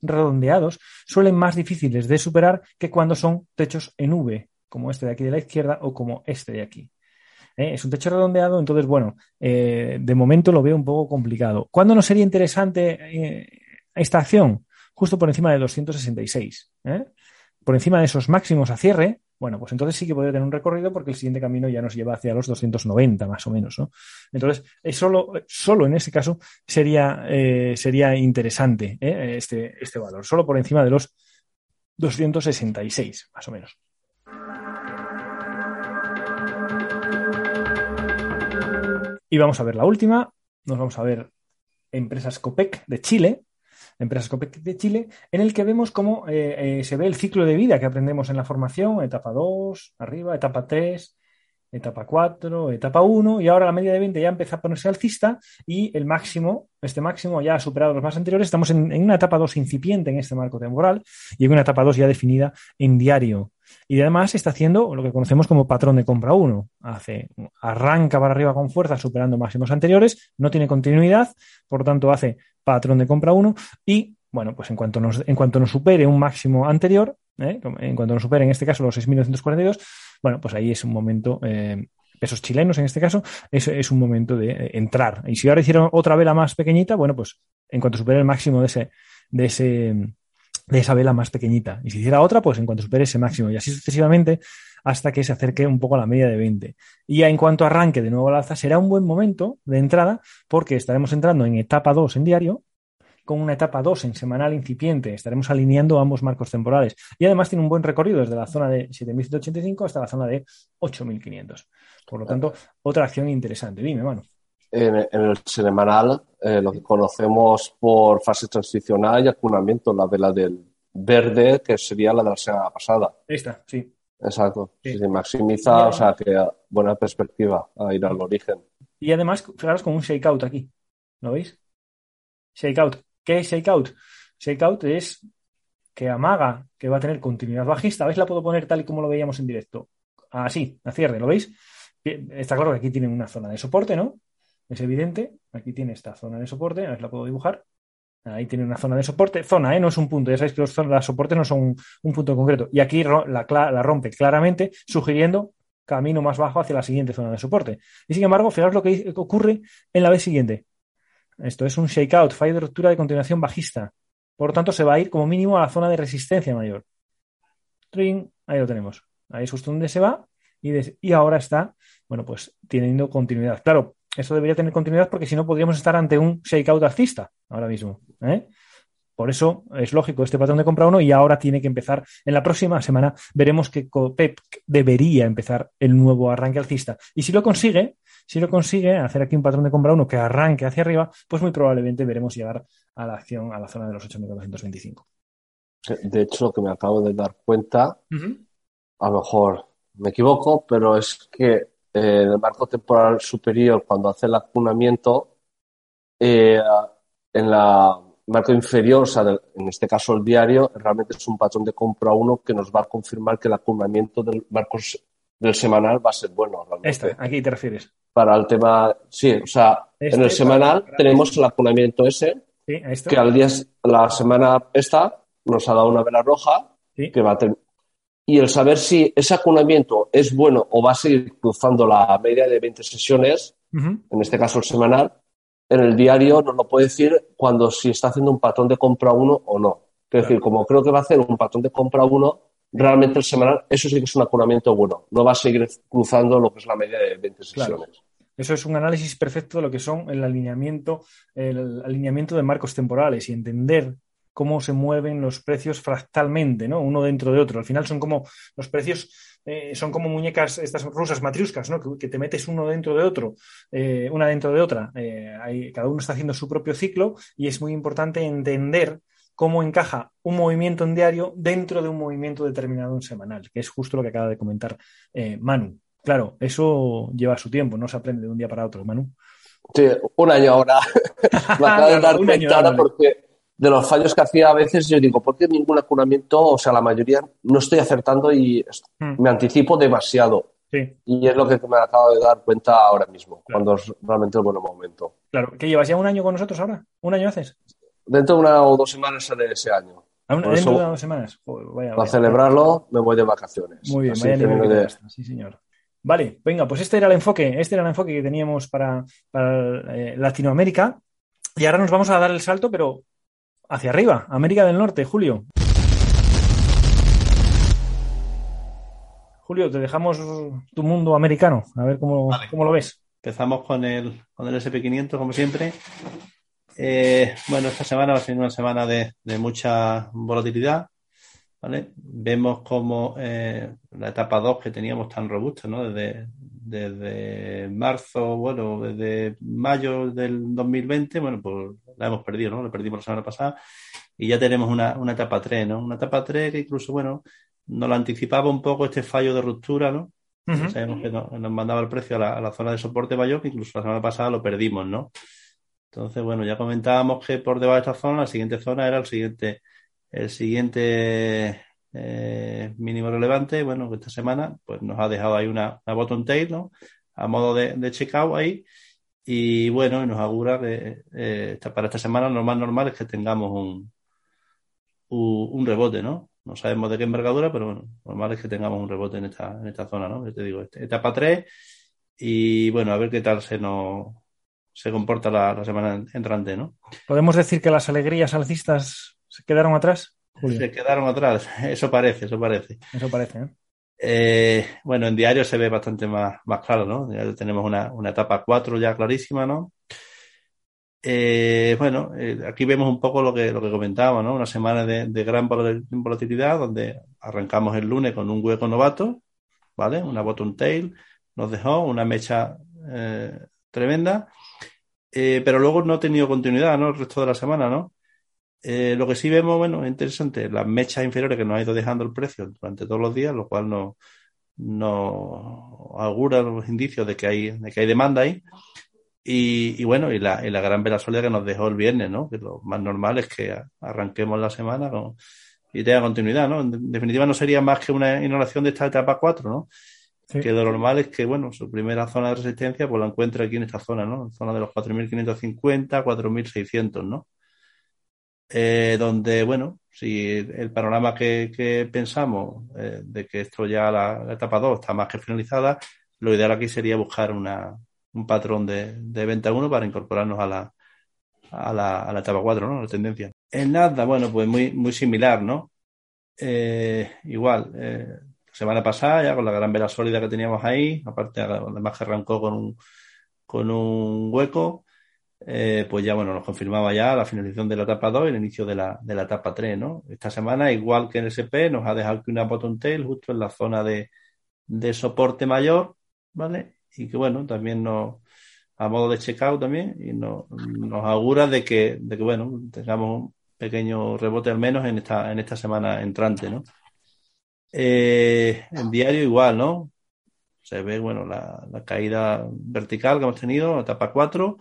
redondeados suelen más difíciles de superar que cuando son techos en V, como este de aquí de la izquierda o como este de aquí. ¿Eh? Es un techo redondeado, entonces, bueno, eh, de momento lo veo un poco complicado. ¿Cuándo no sería interesante eh, esta acción? Justo por encima de 266 por encima de esos máximos a cierre, bueno, pues entonces sí que podría tener un recorrido porque el siguiente camino ya nos lleva hacia los 290 más o menos, ¿no? Entonces, solo, solo en ese caso sería, eh, sería interesante ¿eh? este, este valor, solo por encima de los 266 más o menos. Y vamos a ver la última, nos vamos a ver empresas COPEC de Chile, Empresas de Chile, en el que vemos cómo eh, eh, se ve el ciclo de vida que aprendemos en la formación, etapa 2, arriba, etapa 3, etapa 4, etapa 1, y ahora la media de 20 ya empieza a ponerse alcista y el máximo, este máximo ya ha superado los más anteriores, estamos en, una etapa 2 incipiente en este marco temporal y en una etapa 2 ya definida en diario. Y además está haciendo lo que conocemos como patrón de compra 1. Hace, arranca para arriba con fuerza superando máximos anteriores, no tiene continuidad, por lo tanto hace patrón de compra 1 y, bueno, pues en cuanto nos, en cuanto nos supere un máximo anterior, ¿eh? en cuanto nos supere en este caso los 6.942, bueno, pues ahí es un momento, eh, pesos chilenos en este caso, es, es un momento de eh, entrar. Y si ahora hicieron otra vela más pequeñita, bueno, pues en cuanto supere el máximo de ese, de ese, de esa vela más pequeñita. Y si hiciera otra, pues en cuanto supere ese máximo. Y así sucesivamente hasta que se acerque un poco a la media de 20. Y en cuanto arranque de nuevo al alza, será un buen momento de entrada porque estaremos entrando en etapa 2 en diario con una etapa 2 en semanal incipiente. Estaremos alineando ambos marcos temporales. Y además tiene un buen recorrido desde la zona de 7.185 hasta la zona de 8.500. Por lo tanto, otra acción interesante. Dime, mano. En, el semanal, eh, lo que conocemos por fase transicional y acunamiento, la vela del verde, que sería la de la semana pasada. Esta, sí. Exacto. Sí. se maximiza, o sea, que buena perspectiva a ir al origen. Y además, fijaros con un shakeout aquí. ¿Lo veis? Shakeout. ¿Qué es shakeout? Shakeout es que amaga que va a tener continuidad bajista. ¿Veis? La puedo poner tal y como lo veíamos en directo. Así, a cierre, ¿lo veis? Está claro que aquí tiene una zona de soporte, ¿no? Es evidente. Aquí tiene esta zona de soporte. A ver, la puedo dibujar. Ahí tiene una zona de soporte. Zona, ¿eh? No es un punto. Ya sabéis que los zonas soportes no son un, punto concreto. Y aquí la, la, rompe claramente, sugiriendo camino más bajo hacia la siguiente zona de soporte. Y sin embargo, fijaos lo que ocurre en la vez siguiente. Esto es un shakeout, falla de ruptura de continuación bajista. Por lo tanto, se va a ir como mínimo a la zona de resistencia mayor. Tring, ahí lo tenemos. Ahí es justo donde se va. Y, y ahora está, bueno, pues teniendo continuidad. Claro, esto debería tener continuidad porque si no podríamos estar ante un shakeout alcista ahora mismo. ¿eh? Por eso es lógico este patrón de compra uno y ahora tiene que empezar. En la próxima semana veremos que Copep debería empezar el nuevo arranque alcista. Y si lo consigue, si lo consigue hacer aquí un patrón de compra uno que arranque hacia arriba, pues muy probablemente veremos llegar a la acción a la zona de los 8.925. De hecho, lo que me acabo de dar cuenta, a lo mejor me equivoco, pero es que eh, en el marco temporal superior, cuando hace el acunamiento, eh, en la marco inferior, o sea, en este caso el diario, realmente es un patrón de compra uno que nos va a confirmar que el acunamiento del marco del semanal va a ser bueno. Realmente. Este, aquí te refieres. Para el tema, sí, o sea, en el este, semanal tenemos el acunamiento ese, que al día, la semana esta nos ha dado una vela roja, que va a tener y el saber si ese acunamiento es bueno o va a seguir cruzando la media de 20 sesiones en este caso el semanal, en el diario nos lo puede decir cuando si está haciendo un patrón de compra uno o no. Es decir, como creo que va a hacer un patrón de compra uno, realmente el semanal, eso sí que es un acunamiento bueno. No va a seguir cruzando lo que es la media de 20 sesiones. Eso es un análisis perfecto de lo que son el alineamiento, el alineamiento de marcos temporales y entender cómo se mueven los precios fractalmente, ¿no? Uno dentro de otro. Al final son como los precios eh, son como muñecas, estas rusas matriuscas, ¿no? Que, te metes uno dentro de otro, eh, una dentro de otra. Eh, cada uno está haciendo su propio ciclo y es muy importante entender cómo encaja un movimiento en diario dentro de un movimiento determinado en semanal, que es justo lo que acaba de comentar Manu. Claro, eso lleva su tiempo, no se aprende de un día para otro, Manu. Sí, un año ahora. Me acabo de dar cuenta ahora porque de los fallos que hacía a veces yo digo, ¿por qué ningún acunamiento, o sea, la mayoría no estoy acertando y hmm. me anticipo demasiado? Sí. Y es lo que me acabo de dar cuenta ahora mismo, cuando es realmente el buen momento. Claro, ¿qué llevas ya un año con nosotros ahora? ¿Un año haces? Dentro de una o dos semanas sale ese año. ¿Dentro de dos semanas? para celebrarlo me voy de vacaciones. Muy bien, vaya Sí, señor. Vale, venga, pues este era el enfoque, este era el enfoque que teníamos para, eh, Latinoamérica. Y ahora nos vamos a dar el salto, pero hacia arriba, América del Norte, Julio. Julio, te dejamos tu mundo americano, a ver cómo, lo ves. Empezamos con el, con el SP500, como siempre. Eh, bueno, esta semana va a ser una semana de, de mucha volatilidad. Vemos como eh, la etapa 2 que teníamos tan robusta, ¿no? Desde, desde marzo, bueno, desde mayo del 2020, bueno, pues la hemos perdido, ¿no? La perdimos la semana pasada y ya tenemos una, una etapa 3, ¿no? Una etapa 3 que incluso, bueno, nos lo anticipaba un poco este fallo de ruptura, ¿no? Sabemos que nos, mandaba el precio a la, a la, zona de soporte mayor, que incluso la semana pasada lo perdimos, ¿no? Entonces, bueno, ya comentábamos que por debajo de esta zona, la siguiente zona era el siguiente el siguiente eh, mínimo relevante, bueno, esta semana pues nos ha dejado ahí una, una bottom tail, ¿no? A modo de, de checkout ahí. Y bueno, nos augura que eh, para esta semana lo más normal es que tengamos un, un, rebote, ¿no? No sabemos de qué envergadura, pero bueno, normal es que tengamos un rebote en esta, en esta zona, ¿no? Yo te digo, este, etapa 3 y bueno, a ver qué tal se nos se comporta la, la semana entrante, ¿no? Podemos decir que las alegrías alcistas ¿Se quedaron atrás? Se quedaron atrás, eso parece, eso parece. Eso parece, ¿eh? ¿eh? bueno, en diario se ve bastante más, más claro, ¿no? Ya tenemos una, una etapa 4 ya clarísima, ¿no? Eh, bueno, eh, aquí vemos un poco lo que, lo que comentábamos, ¿no? Una semana de, de, gran volatilidad donde arrancamos el lunes con un hueco novato, ¿vale? Una bottom tail, nos dejó una mecha tremenda, pero luego no ha tenido continuidad, ¿no? El resto de la semana, ¿no? Eh, lo que sí vemos, bueno, es interesante, las mechas inferiores que nos ha ido dejando el precio durante todos los días, lo cual nos, augura los indicios de que hay, de que hay demanda ahí. Y, bueno, y la, y la gran vela sólida que nos dejó el viernes, ¿no? Que lo más normal es que arranquemos la semana y tenga continuidad, ¿no? En definitiva no sería más que una inhalación de esta etapa 4, ¿no? Que lo normal es que, bueno, su primera zona de resistencia pues la encuentre aquí en esta zona, ¿no? En zona de los 4.550, 4.600, ¿no? Eh, donde, bueno, si el panorama que, pensamos eh, de que esto ya la, etapa 2 está más que finalizada, lo ideal aquí sería buscar una, un patrón de, de venta 1 para incorporarnos a la, a la, a la etapa 4, ¿no? La tendencia. En nada, bueno, pues muy, muy similar, ¿no? Eh, igual, semana pasada, ya con la gran vela sólida que teníamos ahí, aparte, además que arrancó con un, con un hueco, eh, pues ya bueno, nos confirmaba ya la finalización de la etapa 2 y el inicio de la, de la etapa 3, ¿no? Esta semana, igual que en SP, nos ha dejado que una bottom tail justo en la zona de, de soporte mayor, ¿vale? Y que bueno, también nos, a modo de checkout también, y nos, nos augura de que, de que bueno, tengamos un pequeño rebote al menos en esta, en esta semana entrante, ¿no? Eh, en diario igual, ¿no? Se ve, bueno, la, caída vertical que hemos tenido, etapa 4,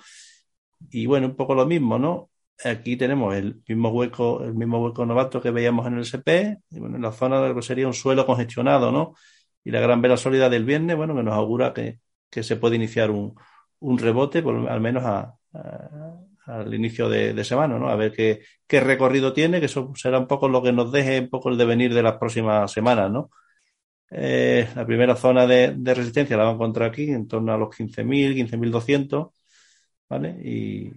y bueno, un poco lo mismo, ¿no? Aquí tenemos el mismo hueco, el mismo hueco novato que veíamos en el SP, y bueno, en la zona de lo que sería un suelo congestionado, ¿no? Y la gran vela sólida del viernes, bueno, que nos augura que, que se puede iniciar un, un rebote, por, al menos a, al inicio de, semana, ¿no? A ver qué, qué recorrido tiene, que eso será un poco lo que nos deje un poco el devenir de las próximas semanas, ¿no? Eh, la primera zona de, resistencia la va a encontrar aquí, en torno a los 15.000, 15.200, ¿vale? Y,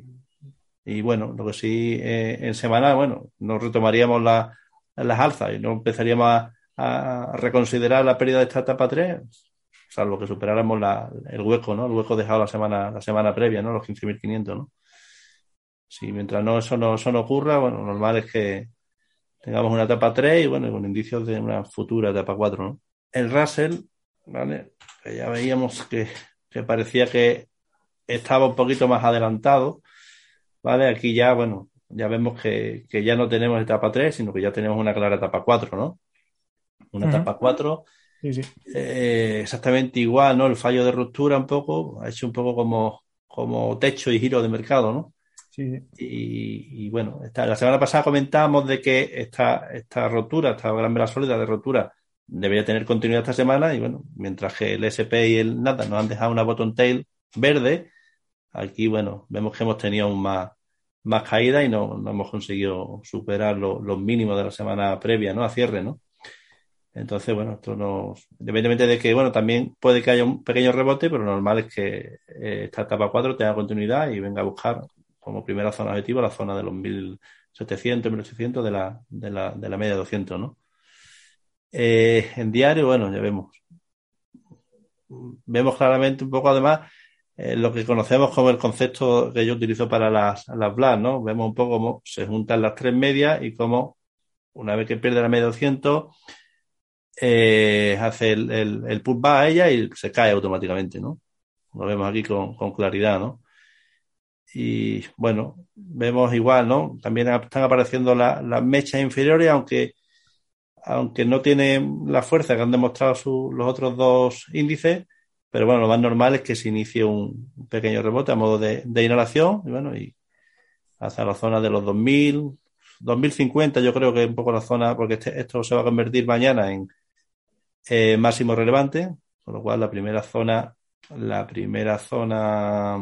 y, bueno, lo que sí, eh, en semanal, bueno, nos retomaríamos las alzas y no empezaríamos a, reconsiderar la pérdida de esta etapa 3, salvo que superáramos la, el hueco, ¿no? El hueco dejado la semana, la semana previa, ¿no? Los 15.500, ¿no? Si mientras no eso, no eso no ocurra, bueno, normal es que tengamos una etapa 3 y bueno, con indicios de una futura etapa 4, ¿no? el Russell, ¿vale? Que ya veíamos que, parecía que estaba un poquito más adelantado, ¿vale? Aquí ya, bueno, ya vemos que, ya no tenemos etapa 3, sino que ya tenemos una clara etapa 4, ¿no? Una etapa 4. Eh, exactamente igual, ¿no? El fallo de ruptura un poco, ha hecho un poco como, como techo y giro de mercado, ¿no? Sí. Y, bueno, la semana pasada comentábamos de que esta, esta rotura, esta gran vela sólida de rotura, debería tener continuidad esta semana y bueno, mientras que el SP y el nada nos han dejado una bottom tail verde, aquí bueno, vemos que hemos tenido un más, más caída y no, no hemos conseguido superar los mínimos de la semana previa, ¿no? A cierre, ¿no? Entonces, bueno, esto nos, independientemente de que, bueno, también puede que haya un pequeño rebote, pero lo normal es que eh, esta etapa 4 tenga continuidad y venga a buscar como primera zona objetiva la zona de los 1700, 1800 de la, de la, de la media 200, ¿no? Eh, en diario, bueno, ya vemos. Vemos claramente un poco además eh, lo que conocemos como el concepto que yo utilizo para las, las BLAS, ¿no? Vemos un poco cómo se juntan las tres medias y cómo una vez que pierde la media 200 eh, hace el, el, el va a ella y se cae automáticamente, ¿no? Lo vemos aquí con, claridad, ¿no? Y bueno, vemos igual, ¿no? También están apareciendo las mechas inferiores, aunque aunque no tiene la fuerza que han demostrado los otros dos índices, pero bueno, lo más normal es que se inicie un pequeño rebote a modo de, inhalación y bueno, y hacia la zona de los 2000, 2050 yo creo que es un poco la zona, porque este, esto se va a convertir mañana en eh, máximo relevante, con lo cual la primera zona, la primera zona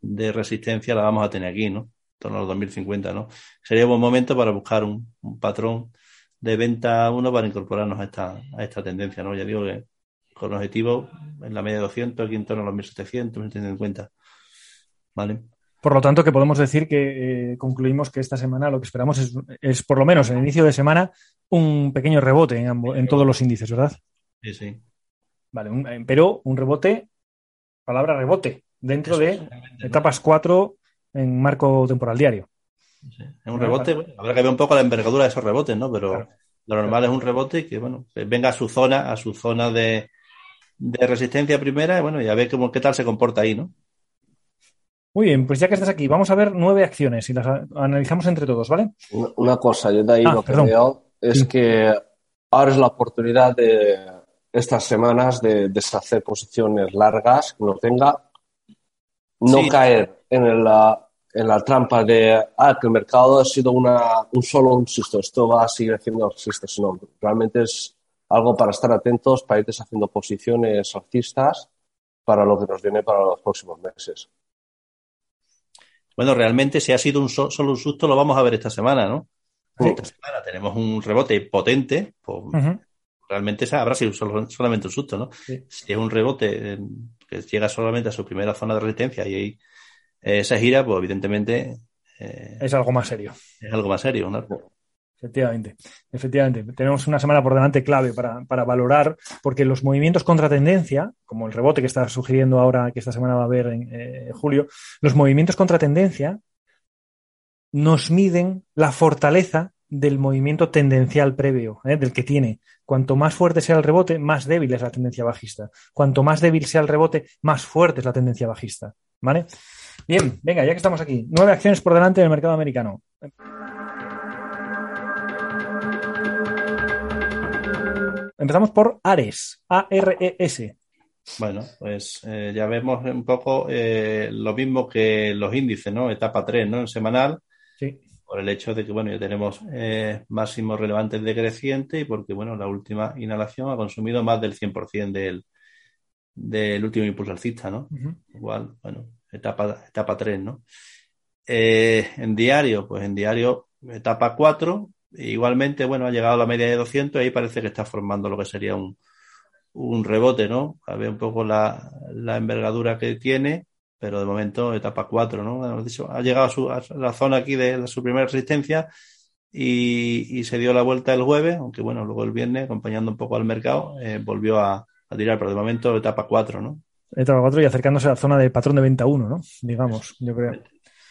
de resistencia la vamos a tener aquí, ¿no? En torno a los 2050, ¿no? Sería un buen momento para buscar un patrón de venta uno para incorporarnos a esta, a esta tendencia, ¿no? Ya digo que con objetivo en la media de 200, aquí en torno a los 1700, 1750. ¿Vale? Por lo tanto, que podemos decir que eh, concluimos que esta semana lo que esperamos es, es, por lo menos en el inicio de semana, un pequeño rebote en, en todos los índices, ¿verdad? Sí, sí. Vale, eh, pero un rebote, palabra rebote, dentro de etapas 4 en marco temporal diario. Es un rebote, habrá que ver un poco la envergadura de esos rebotes, ¿no? Pero lo normal es un rebote que, bueno, venga a su zona, a su zona de, resistencia primera y, bueno, ya ve cómo, qué tal se comporta ahí, ¿no? Muy bien, pues ya que estás aquí, vamos a ver nueve acciones y las analizamos entre todos, ¿vale? Una, cosa, yo de ahí ah, lo que veo es que ahora es la oportunidad de estas semanas de deshacer posiciones largas que no tenga, no caer en el, en la trampa de ah, que el mercado ha sido una, un solo un susto, esto va a seguir haciendo alcistas. No, realmente es algo para estar atentos, para ir deshaciendo posiciones alcistas para lo que nos viene para los próximos meses. Bueno, realmente si ha sido un solo un susto, lo vamos a ver esta semana, ¿no? Esta semana tenemos un rebote potente, pues, realmente habrá sido solamente un susto, ¿no? Si es un rebote eh, que llega solamente a su primera zona de resistencia y ahí esa gira, pues evidentemente... Eh, es algo más serio. Es algo más serio, ¿no? Efectivamente, efectivamente. Tenemos una semana por delante clave para, valorar, porque los movimientos contra tendencia, como el rebote que está sugiriendo ahora que esta semana va a haber en eh, julio, los movimientos contra tendencia nos miden la fortaleza del movimiento tendencial previo, ¿eh? del que tiene. Cuanto más fuerte sea el rebote, más débil es la tendencia bajista. Cuanto más débil sea el rebote, más fuerte es la tendencia bajista. ¿Vale? Bien, venga, ya que estamos aquí, nueve acciones por delante del mercado americano. Empezamos por Ares, A-R-E-S. Bueno, pues eh, ya vemos un poco eh, lo mismo que los índices, ¿no? Etapa 3, ¿no? En semanal. Sí. Por el hecho de que, bueno, ya tenemos eh, máximos relevantes decrecientes y porque, bueno, la última inhalación ha consumido más del 100% del, del último impulso alcista, ¿no? Igual, bueno, etapa, etapa 3, ¿no? Eh, en diario, pues en diario, etapa 4, igualmente, bueno, ha llegado a la media de 200 y ahí parece que está formando lo que sería un, un rebote, ¿no? A ver un poco la, la envergadura que tiene, pero de momento etapa 4, ¿no? Ha llegado a, su, a la zona aquí de, su primera resistencia y, y, se dio la vuelta el jueves, aunque bueno, luego el viernes, acompañando un poco al mercado, eh, volvió a, a, tirar, pero de momento etapa 4, ¿no? Etapa 4 y acercándose a la zona de patrón de venta 1, ¿no? Digamos, yo creo.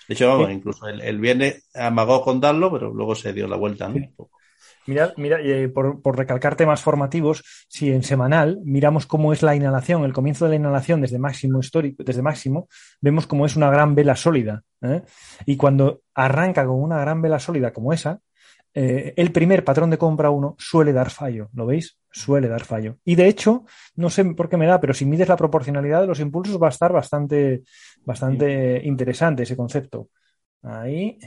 De hecho, vamos, incluso el, el, viernes amagó con darlo, pero luego se dio la vuelta, ¿no? Sí. Mira, mira eh, por, por, recalcar temas formativos, si en semanal miramos cómo es la inhalación, el comienzo de la inhalación desde máximo histórico, desde máximo, vemos cómo es una gran vela sólida. ¿eh? Y cuando arranca con una gran vela sólida como esa, eh, el primer patrón de compra uno suele dar fallo, ¿lo veis? Suele dar fallo. Y de hecho, no sé por qué me da, pero si mides la proporcionalidad de los impulsos va a estar bastante, bastante sí. interesante ese concepto. Ahí.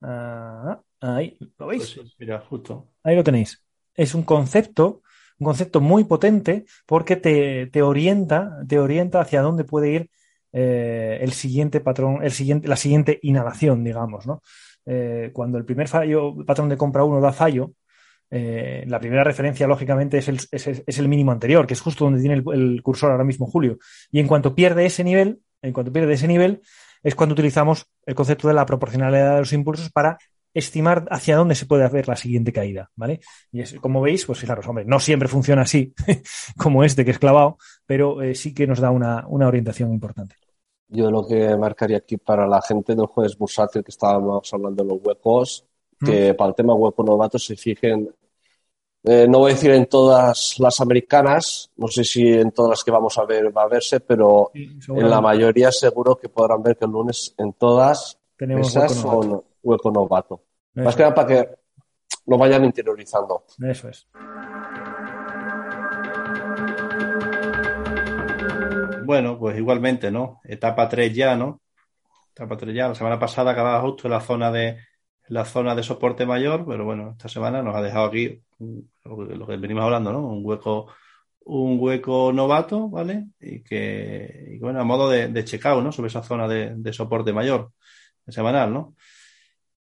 Ah, ahí, ¿lo veis? Pues sí, mira, justo. Ahí lo tenéis. Es un concepto, un concepto muy potente porque te, te orienta, te orienta hacia dónde puede ir eh, el siguiente patrón, el siguiente, la siguiente inhalación, digamos, ¿no? Eh, cuando el primer fallo, patrón de compra 1 da fallo, eh, la primera referencia, lógicamente, es el, es, es el, mínimo anterior, que es justo donde tiene el, el, cursor ahora mismo Julio. Y en cuanto pierde ese nivel, en cuanto pierde ese nivel, es cuando utilizamos el concepto de la proporcionalidad de los impulsos para estimar hacia dónde se puede hacer la siguiente caída, ¿vale? Y es, como veis, pues fijaros, hombre, no siempre funciona así, como este que es clavado, pero eh, sí que nos da una, una orientación importante. Yo lo que marcaría aquí para la gente del jueves bursátil que estábamos hablando de los huecos, que mm. para el tema hueco novato se fijen, eh, no voy a decir en todas las americanas, no sé si en todas las que vamos a ver va a verse, pero sí, en la mayoría seguro que podrán ver que el lunes en todas Tenemos esas hueco son hueco novato. Eso Más que nada para que lo vayan interiorizando. Eso es. Bueno, pues igualmente, ¿no? Etapa 3 ya, ¿no? Etapa 3 ya. La semana pasada acababa justo en la zona de la zona de soporte mayor, pero bueno, esta semana nos ha dejado aquí lo que venimos hablando, ¿no? Un hueco, un hueco novato, ¿vale? Y que, bueno, a modo de, de ¿no? Sobre esa zona de, soporte mayor, semanal, ¿no?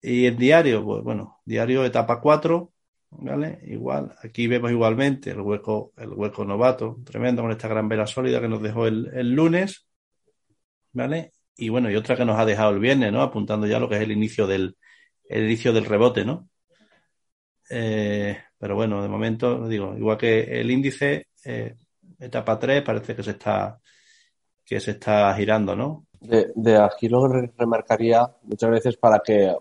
Y el diario, pues bueno, diario etapa 4, ¿vale? Igual, aquí vemos igualmente el hueco, el hueco novato, tremendo con esta gran vela sólida que nos dejó el, el lunes, ¿vale? Y bueno, y otra que nos ha dejado el viernes, ¿no? Apuntando ya lo que es el inicio del, el inicio del rebote, ¿no? Eh, pero bueno, de momento, digo, igual que el índice, eh, etapa 3 parece que se está, que se está girando, ¿no? De, de aquí lo remarcaría muchas veces para que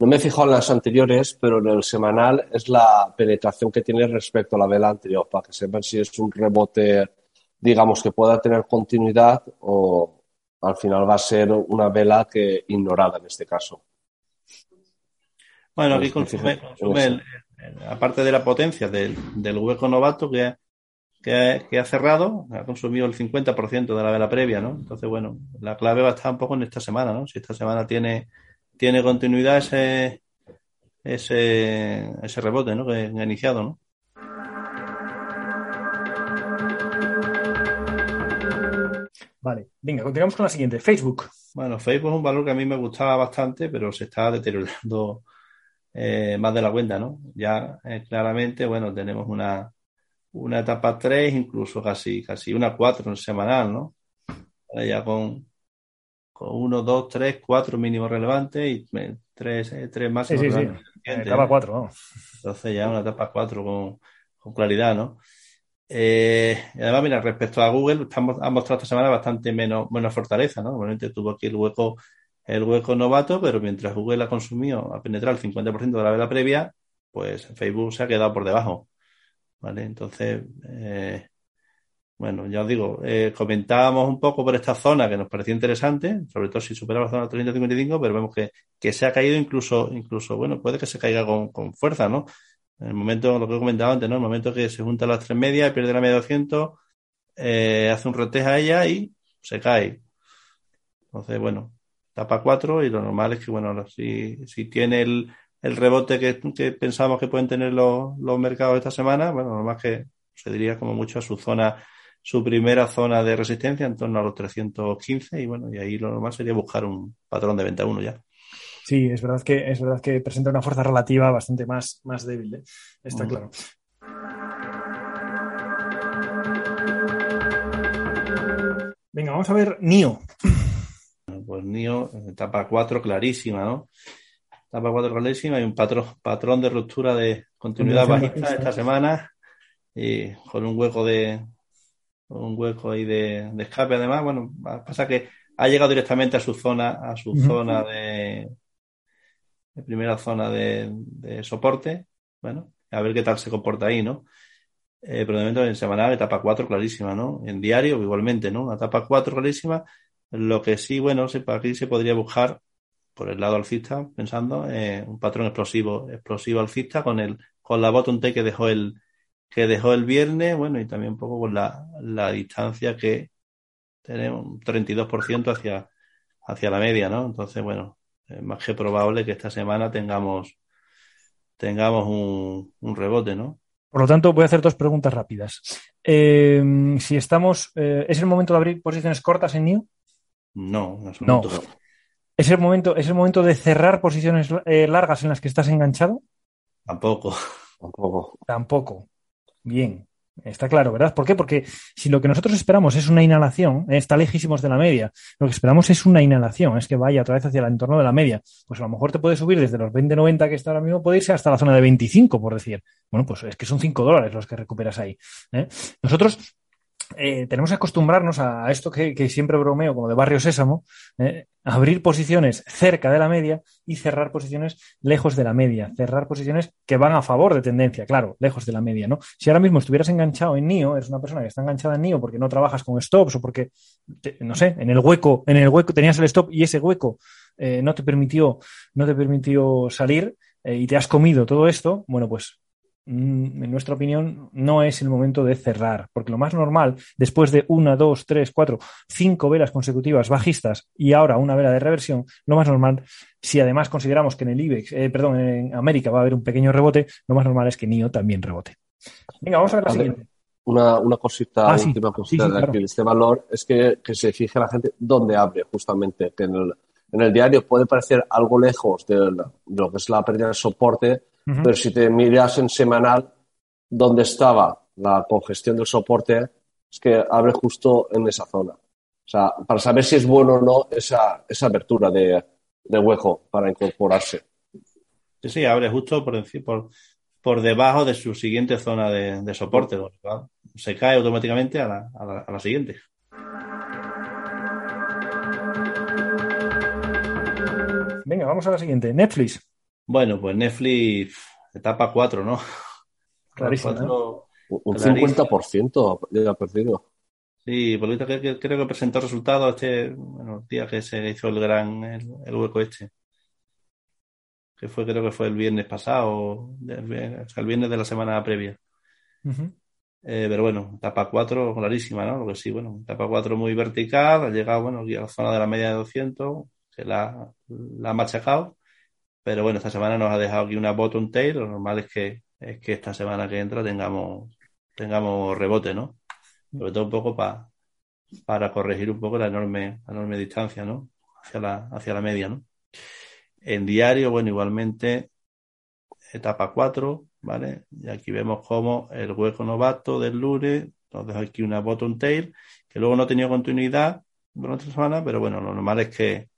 no me he fijado en las anteriores, pero en el semanal es la penetración que tiene respecto a la vela anterior, para que sepan si es un rebote, digamos, que pueda tener continuidad o al final va a ser una vela que ignorada en este caso. Bueno, aquí consume, consume el, el, aparte de la potencia del, del hueco novato que, que, que, ha cerrado, ha consumido el 50% de la vela previa, ¿no? Entonces, bueno, la clave va a estar un poco en esta semana, ¿no? Si esta semana tiene, tiene continuidad ese, ese, ese rebote, ¿no? Que ha iniciado, ¿no? Vale, venga, continuamos con la siguiente. Facebook. Bueno, Facebook es un valor que a mí me gustaba bastante, pero se está deteriorando eh, más de la cuenta, ¿no? Ya eh, claramente, bueno, tenemos una, una etapa 3, incluso casi, casi una 4 en semanal, ¿no? Ya con, con 1, 2, 3, 4 mínimos relevantes y 3, eh, 3 máximos sí, sí, sí. Etapa 4, vamos. Entonces ya una etapa 4 con, con claridad, ¿no? Eh, y además, mira, respecto a Google, estamos, ha mostrado esta semana bastante menos, menos fortaleza, ¿no? Normalmente tuvo aquí el hueco, el hueco novato, pero mientras Google ha consumido, ha penetrado el 50% de la vela previa, pues Facebook se ha quedado por debajo. ¿Vale? Entonces, eh, bueno, ya os digo, eh, comentábamos un poco por esta zona que nos parecía interesante, sobre todo si supera la zona 355, pero vemos que, que se ha caído incluso, incluso, bueno, puede que se caiga con, con fuerza, ¿no? En el momento, lo que he comentado antes, ¿no? El momento que se juntan las tres medias, pierde la media 200, eh, hace un roteja a ella y se cae. Entonces, bueno, tapa 4 y lo normal es que, bueno, si, si tiene el, el rebote que, que, pensamos que pueden tener los, los mercados esta semana, bueno, normal que se diría como mucho a su zona, su primera zona de resistencia en torno a los 315 y bueno, y ahí lo normal sería buscar un patrón de venta 1 ya. Sí, es verdad que, es verdad que presenta una fuerza relativa bastante más, más débil, ¿eh? está claro. Venga, vamos a ver Nio. Pues Nio, etapa 4 clarísima, ¿no? Etapa 4 clarísima y un patrón, patrón de ruptura de continuidad bajista esta semana y con un hueco de un hueco ahí de, escape además. Bueno, pasa que ha llegado directamente a su zona, a su zona de, de, primera zona de, de soporte. Bueno, a ver qué tal se comporta ahí, ¿no? eh, pero de momento en semanal, etapa 4 clarísima, ¿no? En diario igualmente, ¿no? Una etapa 4 clarísima. Lo que sí, bueno, aquí se podría buscar por el lado alcista, pensando, eh, un patrón explosivo, explosivo alcista con el, con la bottom T que dejó el, que dejó el viernes, bueno, y también un poco con la, la distancia que tenemos, un 32% hacia, hacia la media, ¿no? Entonces, bueno, es más que probable que esta semana tengamos, tengamos un, un rebote, ¿no? Por lo tanto, voy a hacer dos preguntas rápidas. Eh, si estamos, eh, ¿es el momento de abrir posiciones cortas en NIO? No, no es el momento. ¿Es el momento, ¿Es el momento de cerrar posiciones eh, largas en las que estás enganchado? Tampoco. Tampoco. Tampoco. Bien. Está claro, ¿verdad? ¿Por qué? Porque si lo que nosotros esperamos es una inhalación, eh, está lejísimos de la media, lo que esperamos es una inhalación, es que vaya otra vez hacia el entorno de la media. Pues a lo mejor te puede subir desde los 20.90 que está ahora mismo, puede irse hasta la zona de 25, por decir. Bueno, pues es que son 5 dólares los que recuperas ahí. ¿eh? Nosotros eh, tenemos que acostumbrarnos a, esto que, siempre bromeo como de barrio sésamo, eh, abrir posiciones cerca de la media y cerrar posiciones lejos de la media, cerrar posiciones que van a favor de tendencia, claro, lejos de la media, ¿no? Si ahora mismo estuvieras enganchado en NIO, eres una persona que está enganchada en NIO porque no trabajas con stops o porque, no sé, en el hueco, en el hueco tenías el stop y ese hueco eh, no te permitió, no te permitió salir y te has comido todo esto, bueno, pues en nuestra opinión, no es el momento de cerrar, porque lo más normal, después de una, dos, tres, cuatro, cinco velas consecutivas bajistas y ahora una vela de reversión, lo más normal, si además consideramos que en el IBEX, eh, perdón, en América va a haber un pequeño rebote, lo más normal es que NIO también rebote. Venga, vamos a ver la siguiente. Una, una cosita, ah, última cosita de este valor es que, se fije la gente dónde abre, justamente, que en el, en el diario puede parecer algo lejos de, lo que es la pérdida de soporte, pero si te miras en semanal dónde estaba la congestión del soporte, es que abre justo en esa zona. O sea, para saber si es bueno o no esa, esa apertura de, de hueco para incorporarse. Sí, sí, abre justo por, por, por debajo de su siguiente zona de, de soporte. Se cae automáticamente a la, a la, a la siguiente. Venga, vamos a la siguiente. Netflix. Bueno, pues Netflix, etapa 4, ¿no? Clarísimo. Un 50% ya ha perdido. Sí, por creo, creo que presentó resultados este, bueno, el día que se hizo el gran, el, hueco este. Que fue, creo que fue el viernes pasado, o sea, el viernes de la semana previa. eh, pero bueno, etapa 4 clarísima, ¿no? Lo que sí, bueno, etapa 4 muy vertical, ha llegado, bueno, aquí a la zona de la media de 200, se la, la ha machacado pero bueno, esta semana nos ha dejado aquí una bottom tail. Lo normal es que, es que esta semana que entra tengamos, tengamos rebote, ¿no? Sobre todo un poco para para corregir un poco la enorme, enorme distancia, ¿no? Hacia la, hacia la media, ¿no? En diario, bueno, igualmente, etapa 4, ¿vale? Y aquí vemos cómo el hueco novato del Lure nos deja aquí una bottom tail, que luego no ha tenido continuidad durante otra semana, pero bueno, lo normal es que,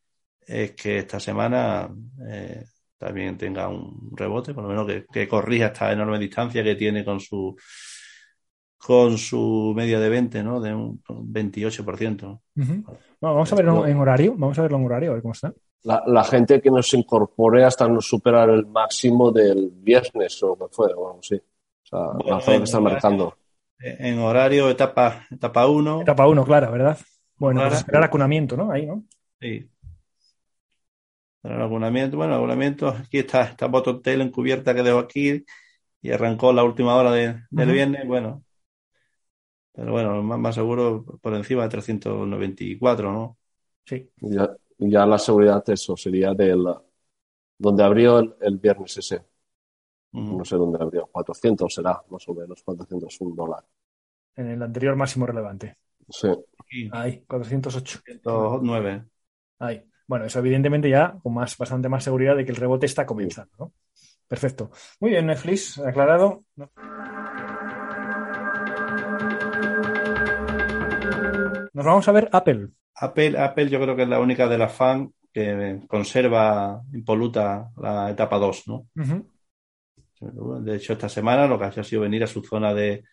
es que esta semana eh, también tenga un rebote, por lo menos que, corrija esta enorme distancia que tiene con su con su media de 20, ¿no? De un 28%. vamos a verlo en horario, vamos a verlo en horario, a ver cómo está. La, gente que nos incorpore hasta no superar el máximo del viernes o que fue, bueno, sí. O sea, la zona que está marcando. En horario, etapa, etapa 1. Etapa 1, claro, ¿verdad? Bueno, pues esperar acunamiento, ¿no? Ahí, ¿no? Sí. El abonamiento, bueno, el abonamiento, aquí está esta bottom tail encubierta que dejo aquí y arrancó la última hora de, del viernes, bueno. Pero bueno, más, más seguro por encima de 394, ¿no? Sí. Ya, ya la seguridad eso sería del donde abrió el, viernes ese. No sé dónde abrió, 400 será, más o menos, 401 dólar. En el anterior máximo relevante. Sí. Ahí, 408. 109. Ahí. Bueno, eso evidentemente ya con más, bastante más seguridad de que el rebote está comenzando, ¿no? Perfecto. Muy bien, Netflix, aclarado. Nos vamos a ver Apple. Apple, Apple yo creo que es la única de las fans que conserva impoluta la etapa 2, ¿no? De hecho, esta semana lo que ha hecho ha sido venir a su zona de,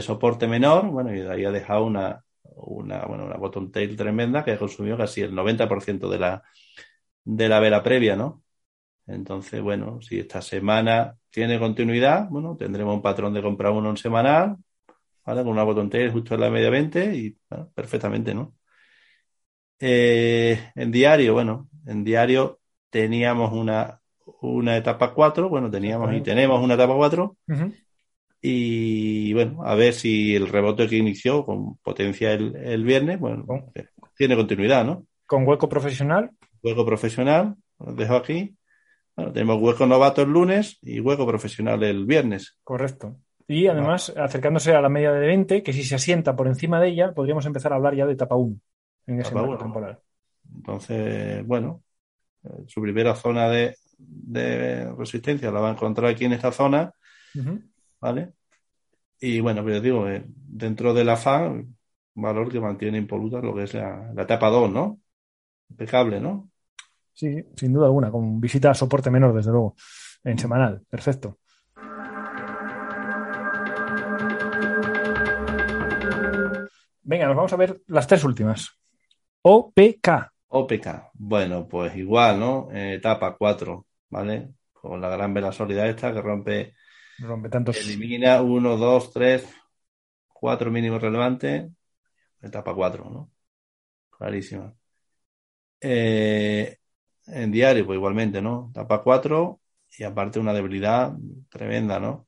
soporte menor, bueno, y de ahí ha dejado una, una, bueno, una bottom tail tremenda que ha consumido casi el 90% de la, de la vela previa, ¿no? Entonces, bueno, si esta semana tiene continuidad, bueno, tendremos un patrón de compra uno en semanal, ¿vale? Con una bottom tail justo en la media 20 y perfectamente, ¿no? Eh, en diario, bueno, en diario teníamos una, una etapa 4, bueno, teníamos y tenemos una etapa 4. Y bueno, a ver si el rebote que inició con potencia el, viernes, bueno, tiene continuidad, ¿no? Con hueco profesional. Hueco profesional, lo dejo aquí. Bueno, tenemos hueco novato el lunes y hueco profesional el viernes. Correcto. Y además, acercándose a la media de 20, que si se asienta por encima de ella, podríamos empezar a hablar ya de etapa 1 en ese marco temporal. Entonces, bueno, eh, su primera zona de, resistencia la va a encontrar aquí en esta zona, ¿vale? Y bueno, pues digo, eh, dentro de la valor que mantiene impoluta lo que es la, etapa 2, ¿no? Impecable, ¿no? Sí, sin duda alguna, con visita a soporte menor, desde luego, en semanal. Perfecto. Venga, nos vamos a ver las tres últimas. OPK. OPK. Bueno, pues igual, ¿no? Eh, etapa 4, ¿vale? Con la gran vela sólida esta que rompe. Rompe tantos. Elimina 1, 2, 3, 4 mínimos relevantes. Etapa 4, ¿no? Clarísima. Eh, en diario, pues igualmente, ¿no? Etapa 4 y aparte una debilidad tremenda, ¿no?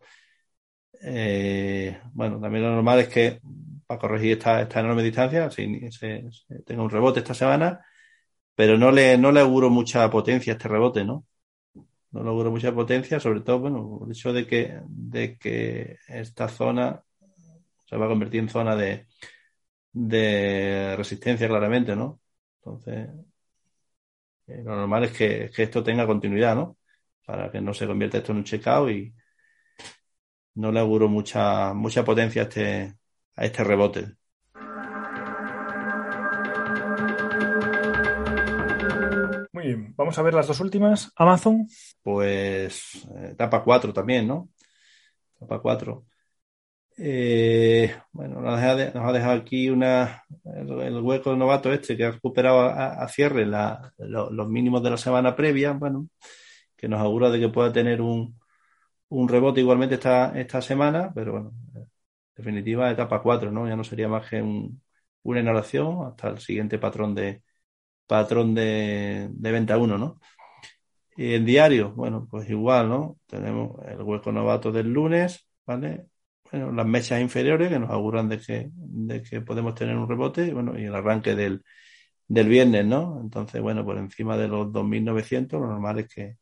Eh, bueno, también lo normal es que para corregir esta, esta enorme distancia, si se, tenga un rebote esta semana, pero no le, no le auguro mucha potencia a este rebote, ¿no? No auguro mucha potencia, sobre todo, bueno, el hecho de que, de que esta zona se va a convertir en zona de, de resistencia claramente, ¿no? Entonces, eh, lo normal es que, que, esto tenga continuidad, ¿no? Para que no se convierta esto en un checkout y no le auguro mucha, mucha potencia a este, a este rebote. Vamos a ver las dos últimas. Amazon. Pues eh, etapa 4 también, ¿no? Etapa 4. Eh, bueno, nos ha, dejado aquí una, el, hueco novato este que ha recuperado a, cierre los mínimos de la semana previa, bueno, que nos augura de que pueda tener un, un rebote igualmente esta, esta semana, pero bueno, definitiva etapa 4, ¿no? Ya no sería más que una inhalación hasta el siguiente patrón de patrón de, venta 1, ¿no? Y en diario, bueno, pues igual, ¿no? Tenemos el hueco novato del lunes, ¿vale? Bueno, las mechas inferiores que nos auguran de que, de que podemos tener un rebote, bueno, y el arranque del, del viernes, ¿no? Entonces, bueno, por encima de los 2.900, lo normal es que,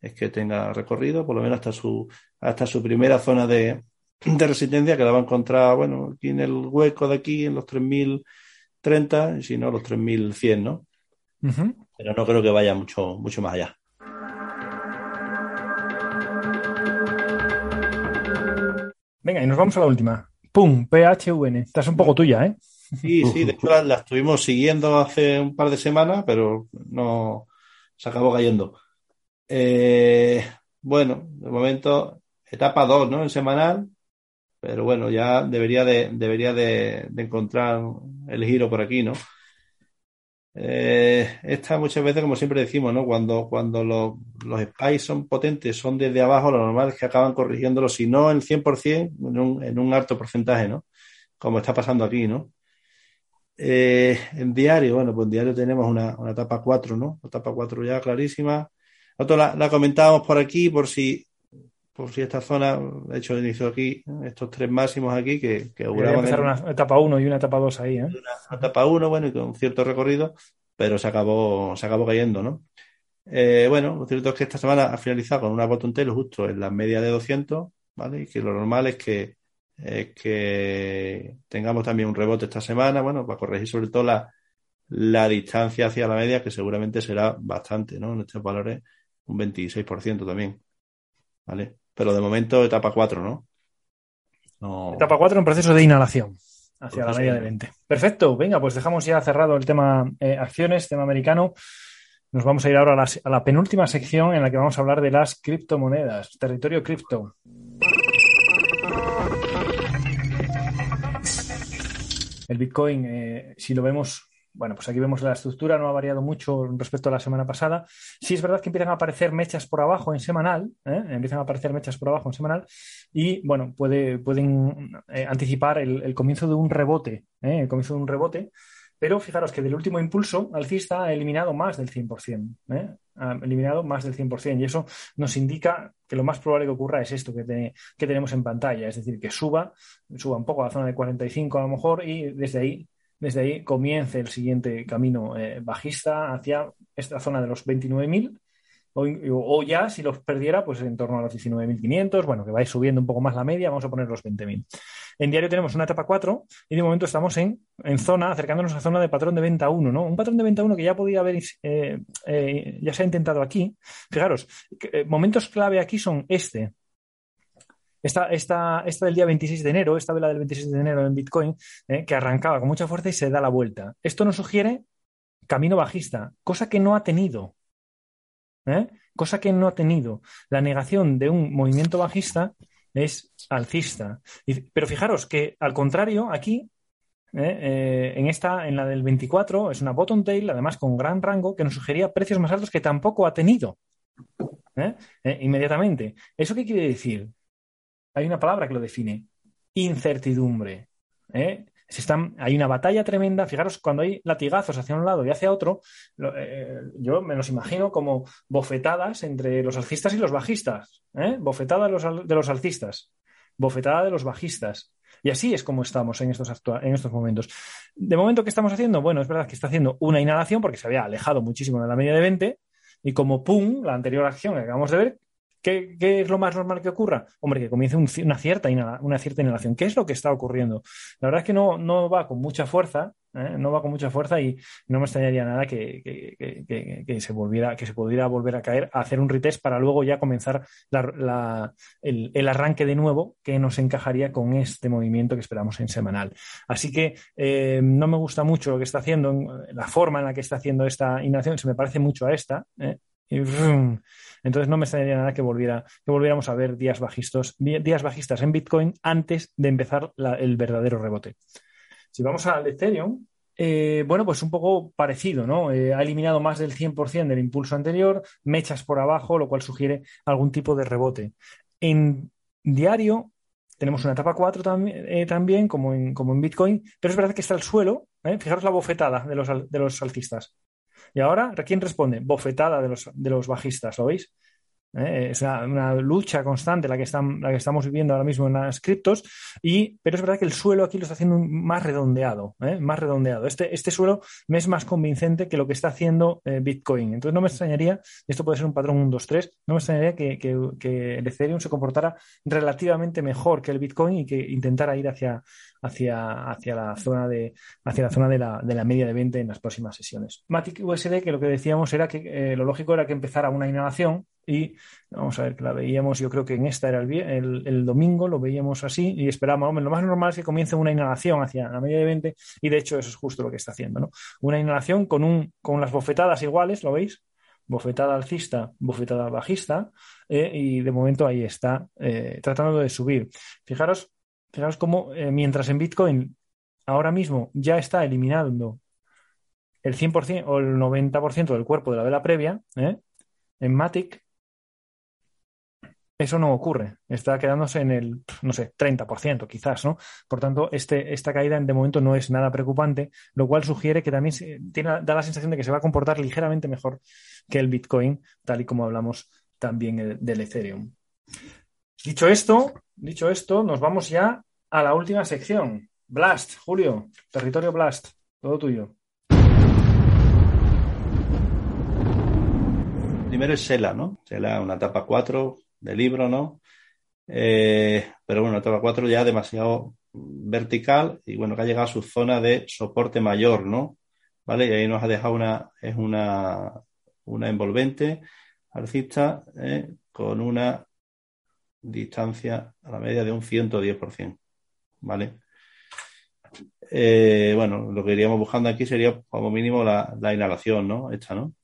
es que tenga recorrido, por lo menos hasta su, hasta su primera zona de, de resistencia que la va a encontrar, bueno, aquí en el hueco de aquí, en los 3030, y si no, los 3100, ¿no? Pero no creo que vaya mucho, mucho más allá. Venga, y nos vamos a la última. ¡Pum! PHVN. Esta es un poco tuya, ¿eh? Sí, sí, de hecho la, estuvimos siguiendo hace un par de semanas, pero no se acabó cayendo. Eh, bueno, de momento, etapa 2, ¿no? En semanal, pero bueno, ya debería de, debería de, encontrar el giro por aquí, ¿no? Eh, esta muchas veces, como siempre decimos, ¿no? Cuando, cuando los, los spies son potentes, son desde abajo, lo normal es que acaban corrigiéndolo, si no en 100%, en un, en un alto porcentaje, ¿no? Como está pasando aquí, ¿no? Eh, en diario, bueno, pues en diario tenemos una, una etapa 4, ¿no? Una etapa 4 ya clarísima. Nosotros la, la comentábamos por aquí, por si por si esta zona, de hecho, inicio aquí estos tres máximos aquí que, que empezar una etapa 1 y una etapa 2 ahí, ¿eh? Una, etapa 1, bueno, y con cierto recorrido, pero se acabó, se acabó cayendo, ¿no? Eh, bueno, lo cierto es que esta semana ha finalizado con una botón telo justo en la media de 200, ¿vale? Y que lo normal es que, que tengamos también un rebote esta semana, bueno, para corregir sobre todo la, la distancia hacia la media, que seguramente será bastante, ¿no? En estos valores, un 26% también. ¿Vale? Pero de momento, etapa 4, ¿no? no... Etapa 4 en proceso de inhalación hacia la media de 20. Perfecto, venga, pues dejamos ya cerrado el tema eh, acciones, tema americano. Nos vamos a ir ahora a la, a la, penúltima sección en la que vamos a hablar de las criptomonedas, territorio cripto. El Bitcoin, eh, si lo vemos bueno, pues aquí vemos la estructura, no ha variado mucho respecto a la semana pasada. Sí es verdad que empiezan a aparecer mechas por abajo en semanal, ¿eh? empiezan a aparecer mechas por abajo en semanal y, bueno, puede, pueden eh, anticipar el, comienzo de un rebote, ¿eh? el comienzo de un rebote, pero fijaros que del último impulso alcista ha eliminado más del 100%, ha eliminado más del 100% y eso nos indica que lo más probable que ocurra es esto que, que tenemos en pantalla, es decir, que suba, suba un poco a la zona de 45 a lo mejor y desde ahí desde ahí comience el siguiente camino eh, bajista hacia esta zona de los 29.000 o, o, ya si los perdiera pues en torno a los 19.500, bueno, que vais subiendo un poco más la media, vamos a poner los 20.000. En diario tenemos una etapa 4 y de momento estamos en, en, zona, acercándonos a zona de patrón de venta 1, ¿no? Un patrón de venta 1 que ya podía haber, eh, eh, ya se ha intentado aquí. Fijaros, momentos clave aquí son este, esta, esta, esta del día 26 de enero, esta vela del 26 de enero en Bitcoin, eh, que arrancaba con mucha fuerza y se da la vuelta. Esto nos sugiere camino bajista, cosa que no ha tenido. ¿eh? Cosa que no ha tenido. La negación de un movimiento bajista es alcista. pero fijaros que al contrario, aquí ¿eh? en esta, en la del 24, es una bottom tail, además con gran rango, que nos sugería precios más altos que tampoco ha tenido. inmediatamente. ¿Eso qué quiere decir? Hay una palabra que lo define, incertidumbre. ¿eh? Hay una batalla tremenda. Fijaros, cuando hay latigazos hacia un lado y hacia otro, eh, yo me los imagino como bofetadas entre los alcistas y los bajistas. ¿eh? Bofetada de los, de los alcistas, bofetada de los bajistas. Y así es como estamos en estos, en estos momentos. De momento, ¿qué estamos haciendo? Bueno, es verdad que está haciendo una inhalación porque se había alejado muchísimo de la media de 20 y como pum, la anterior acción que acabamos de ver, ¿Qué, es lo más normal que ocurra? Hombre, que comience una, cierta una cierta inhalación. ¿Qué es lo que está ocurriendo? La verdad es que no, no va con mucha fuerza, ¿eh? no va con mucha fuerza y no me extrañaría nada que, que, se volviera, que se pudiera volver a caer, a hacer un retest para luego ya comenzar el, arranque de nuevo que nos encajaría con este movimiento que esperamos en semanal. Así que eh, no me gusta mucho lo que está haciendo, la forma en la que está haciendo esta inhalación, se me parece mucho a esta. ¿eh? Entonces no me extrañaría nada que, volviéramos a ver días bajistas, en Bitcoin antes de empezar el verdadero rebote. Si vamos al Ethereum, eh, bueno, pues un poco parecido, ¿no? Eh, ha eliminado más del 100% del impulso anterior, mechas por abajo, lo cual sugiere algún tipo de rebote. En diario tenemos una etapa 4 eh, también, como en, como en Bitcoin, pero es verdad que está el suelo, fijaros la bofetada de los, de los alcistas. Y ahora, ¿quién responde? Bofetada de los, de los bajistas, ¿lo veis? ¿Eh? Es una, lucha constante la que, están, la que estamos viviendo ahora mismo en las criptos, y, pero es verdad que el suelo aquí lo está haciendo más redondeado, ¿eh? más redondeado. Este, este suelo me es más convincente que lo que está haciendo eh, Bitcoin. Entonces no me extrañaría, esto puede ser un patrón 1, 2, 3, no me extrañaría que, que, el Ethereum se comportara relativamente mejor que el Bitcoin y que intentara ir hacia, hacia, hacia la zona de hacia la zona de la, de la media de 20 en las próximas sesiones. Matic USD, que lo que decíamos era que lo lógico era que empezara una inhalación y vamos a ver que la veíamos, yo creo que en esta era el, el, domingo, lo veíamos así y esperábamos, lo más normal es que comience una inhalación hacia la media de 20 y de hecho eso es justo lo que está haciendo, ¿no? Una inhalación con, un, con las bofetadas iguales, ¿lo veis? Bofetada alcista, bofetada bajista eh, y de momento ahí está eh, tratando de subir. Fijaros, fijaros cómo eh, mientras en Bitcoin ahora mismo ya está eliminando el 100% o el 90% del cuerpo de la vela previa, en Matic eso no ocurre. Está quedándose en el, no sé, 30% quizás, ¿no? Por tanto, este, esta caída de momento no es nada preocupante, lo cual sugiere que también tiene, da la sensación de que se va a comportar ligeramente mejor que el Bitcoin, tal y como hablamos también del Ethereum. Dicho esto, dicho esto, nos vamos ya a la última sección. Blast, Julio, territorio Blast, todo tuyo. Primero es Sela, ¿no? Sela, una etapa 4, de libro, ¿no? Eh, pero bueno, etapa 4 ya demasiado vertical y bueno, que ha llegado a su zona de soporte mayor, ¿no? ¿vale? Y ahí nos ha dejado una, es una, una envolvente alcista ¿eh? con una distancia a la media de un 110%, ¿vale? Eh, bueno, lo que iríamos buscando aquí sería como mínimo la, la inhalación, ¿no? Esta, ¿no?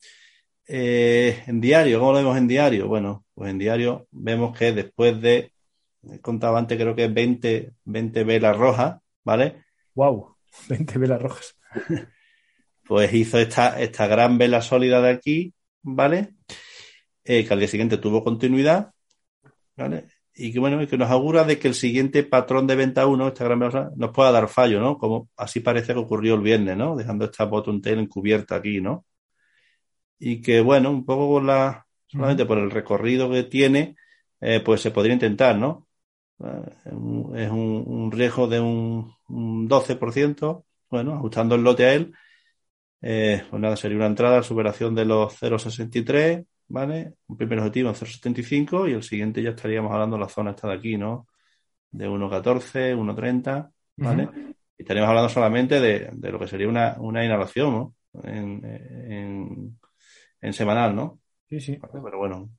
Eh, en diario, ¿cómo lo vemos en diario? Bueno, pues en diario vemos que después de, he contado antes, creo que 20, 20 velas rojas, ¿vale? Wow, 20 velas rojas. Pues hizo esta, esta gran vela sólida de aquí, ¿vale? Eh, que al día siguiente tuvo continuidad, ¿vale? Y que bueno, que nos augura de que el siguiente patrón de venta 1, esta gran vela, nos pueda dar fallo, ¿no? Como así parece que ocurrió el viernes, ¿no? Dejando esta bottom tail encubierta aquí, ¿no? Y que bueno, un poco la, solamente por el recorrido que tiene, eh, pues se podría intentar, ¿no? Eh, es un, un, riesgo de un, un 12%, bueno, ajustando el lote a él, eh, pues nada, sería una entrada, superación de los 0,63, ¿vale? Un primer objetivo en 0,75 y el siguiente ya estaríamos hablando de la zona esta de aquí, ¿no? De 1,14, 1,30, ¿vale? Uh -huh. Y estaríamos hablando solamente de, de, lo que sería una, una inhalación, ¿no? En, en, en, semanal, ¿no? Sí, sí. Pero bueno.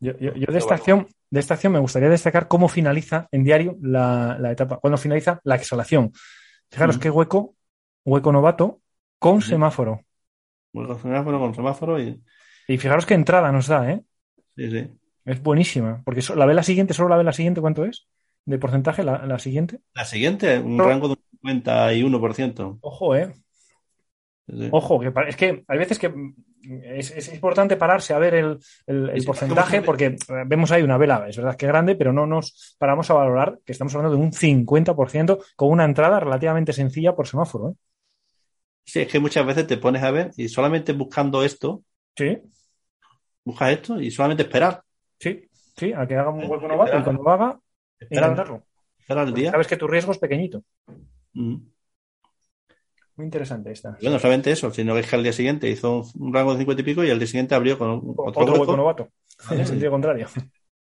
Yo, yo, yo de, esta acción, de esta acción me gustaría destacar cómo finaliza en diario la, la etapa, cuando finaliza la exhalación. Fijaros uh -huh. qué hueco, hueco novato, con uh -huh. semáforo. Hueco semáforo con semáforo y. Y fijaros qué entrada nos da, ¿eh? Sí, sí. Es buenísima. Porque la vela siguiente, solo la vela siguiente, ¿cuánto es? ¿De porcentaje la, la siguiente? La siguiente, un no. rango de un 51%. Ojo, ¿eh? Sí. Ojo, que es que hay veces que es, es importante pararse a ver el, el, el porcentaje porque vemos ahí una vela, es verdad que grande, pero no nos paramos a valorar que estamos hablando de un 50% con una entrada relativamente sencilla por semáforo. ¿eh? Sí, es que muchas veces te pones a ver y solamente buscando esto, sí. buscas esto y solamente esperar. Sí, sí, a que haga un hueco novato y cuando lo haga, intentarlo. Esperar el día. Sabes que tu riesgo es pequeñito. Mm. Muy interesante esta. Bueno, solamente eso, sino que al día siguiente hizo un rango de 50 y pico y al día siguiente abrió con otro, otro hueco, novato. En el sentido contrario. O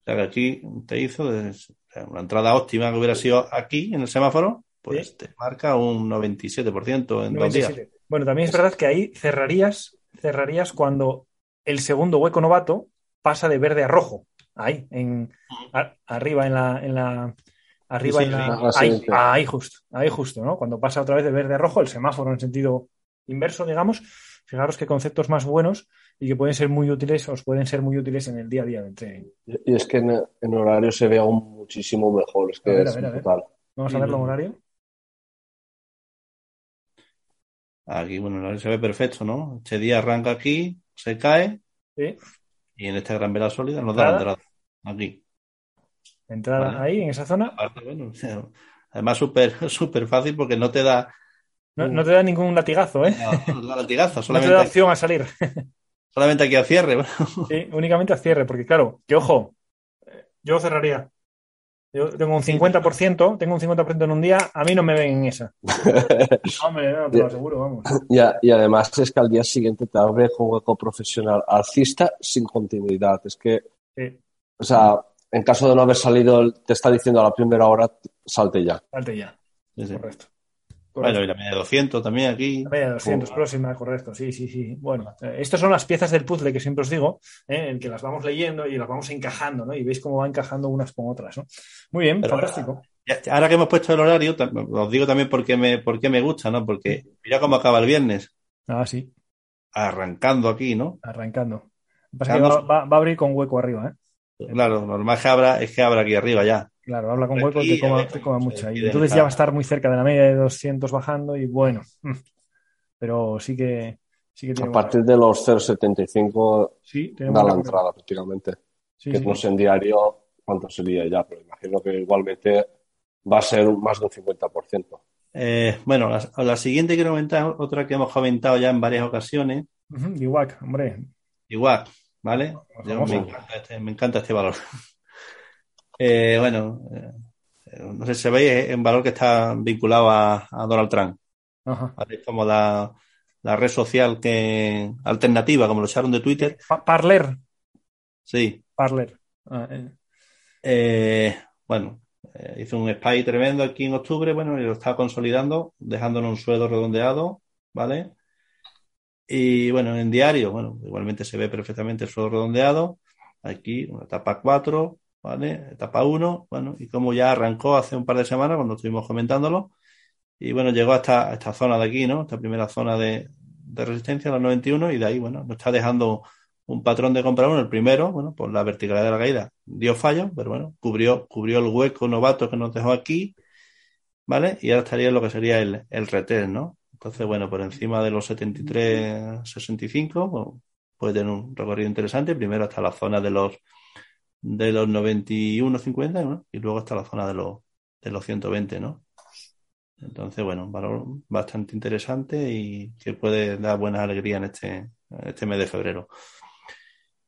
sea que aquí te hizo una entrada óptima que hubiera sido aquí en el semáforo, pues ¿Sí? te marca un 97% en 97. dos días. Bueno, también es verdad que ahí cerrarías, cerrarías cuando el segundo hueco novato pasa de verde a rojo. Ahí, en, a, arriba en la, en la arriba Sí, en sí, la. sí. Ahí, ahí justo, ahí justo, ¿no? Cuando pasa otra vez de verde a rojo, el semáforo en sentido inverso, digamos. Fijaros qué conceptos más buenos y que pueden ser muy útiles, os pueden ser muy útiles en el día a día del trading. Y es que en, en horario se ve aún muchísimo mejor. Es que A ver, es a ver, a ver. brutal. Vamos a verlo en horario. Aquí, bueno, se ve perfecto, ¿no? Este día arranca aquí, se cae Sí. y en esta gran vela sólida nos da la entrada. Aquí. Entrada Vale. ahí, en esa zona. Aparte, bueno, además súper súper fácil porque no te da, No, no te da ningún latigazo, ¿eh? no te da latigazo, No te solamente, da opción a salir. solamente aquí a cierre. bueno. Sí, únicamente a cierre, porque claro, que ojo, eh, yo cerraría. Yo tengo un 50%, tengo un 50% en un día, a mí no me ven en esa. Hombre, no, te lo aseguro, vamos. Y, a- y además es que al día siguiente te abre hueco profesional alcista sin continuidad. Es que, Sí, o sea, en caso de no haber salido, te está diciendo a la primera hora, salte ya. salte ya. Sí, sí. Correcto. Bueno, y la media de 200 también aquí. La media de 200 próxima, correcto, sí, sí, sí. Bueno, eh, estas son las piezas del puzzle que siempre os digo, ¿eh? en que las vamos leyendo y las vamos encajando, ¿no? Y veis cómo va encajando unas con otras, ¿no? Muy bien, Pero- fantástico. Ahora que hemos puesto el horario, os digo también por qué me, por qué me gusta, ¿no? Porque mira cómo acaba el viernes, Ah, sí, arrancando aquí, ¿no? arrancando. Lo que pasa es que va, va- va a abrir con hueco arriba, ¿eh? Claro, normal que abra, es que abra aquí arriba ya. Claro, habla con Aquí, hueco y te coma, te coma mucha. Y entonces ya va a estar muy cerca de la media de 200 bajando y bueno. mm. Pero sí que, sí que tiene A buena- partir de los 0,75 Sí, da la entrada prácticamente. Sí, que sí. no sé en diario cuánto sería ya, pero imagino que igualmente va a ser más de un 50%. Eh, bueno, la, la siguiente quiero comentar, otra que hemos comentado ya en varias ocasiones, Ujú, Iguac, hombre. igual, ¿vale? Yo me, encanta este, me encanta este valor. Eh, bueno, eh, no sé si sabéis, es un valor que está vinculado a, a Donald Trump. Ajá. como la, la red social que alternativa, como lo echaron de Twitter. Pa- Parler. Sí. Parler. Ah, eh. Eh, bueno, hizo un spy tremendo aquí en octubre, bueno, y lo está consolidando, dejándolo un sueldo redondeado, ¿vale? Y bueno, en diario, bueno, igualmente se ve perfectamente el suelo redondeado. Aquí, una etapa 4, ¿vale? Etapa 1, bueno, y como ya arrancó hace un par de semanas cuando estuvimos comentándolo. Y bueno, llegó hasta esta zona de aquí, ¿no? Esta primera zona de, de resistencia, los 91, y de ahí, bueno, nos está dejando un patrón de compra uno, el primero, bueno, por la verticalidad de la caída, dio fallo, pero bueno, cubrió, cubrió el hueco novato que nos dejó aquí, ¿vale? Y ahora estaría lo que sería el, el retel, ¿no? Entonces, bueno, por encima de los 73, 65, puede tener un recorrido interesante, primero hasta la zona de los de los 91, 50, ¿no? Y luego hasta la zona de los, de los 120, ¿no? Entonces, bueno, un valor bastante interesante y que puede dar buena alegría en este, este mes de febrero.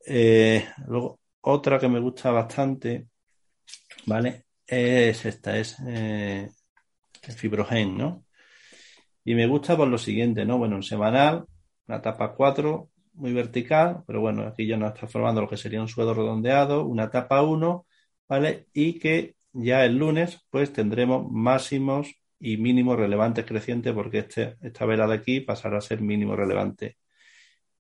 Eh, luego, otra que me gusta bastante, ¿vale? Es esta, es eh, el Fibrogen, ¿no? Y me gusta por lo siguiente, ¿no? Bueno, en semanal, una etapa 4, muy vertical, pero bueno, aquí ya nos está formando lo que sería un suelo redondeado, una etapa 1, ¿vale? Y que ya el lunes, pues tendremos máximos y mínimos relevantes crecientes, porque este, esta vela de aquí pasará a ser mínimo relevante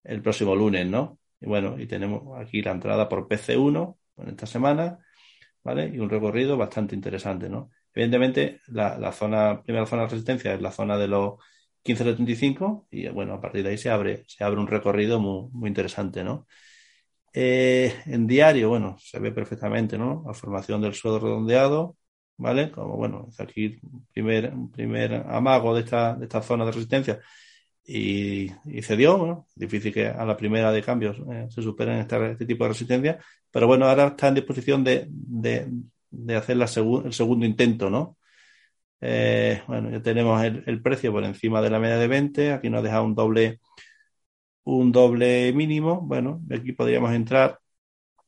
el próximo lunes, ¿no? Y bueno, y tenemos aquí la entrada por PC1 en esta semana, ¿vale? Y un recorrido bastante interesante, ¿no? Evidentemente, la, primera zona de resistencia es la zona de los 1575 y bueno, a partir de ahí se abre, se abre un recorrido muy, interesante, ¿no? Eh, en diario, bueno, se ve perfectamente, ¿no? La formación del suelo redondeado, ¿vale? Como bueno, aquí un primer, primer amago de esta, de esta zona de resistencia y, cedió. Bueno, difícil que a la primera de cambios eh, se superen este, tipo de resistencia, pero bueno, ahora está en disposición de, de hacer la el segundo intento, ¿no? Eh, bueno, ya tenemos el, precio por encima de la media de 20, aquí nos deja un doble un doble mínimo, bueno, aquí podríamos entrar,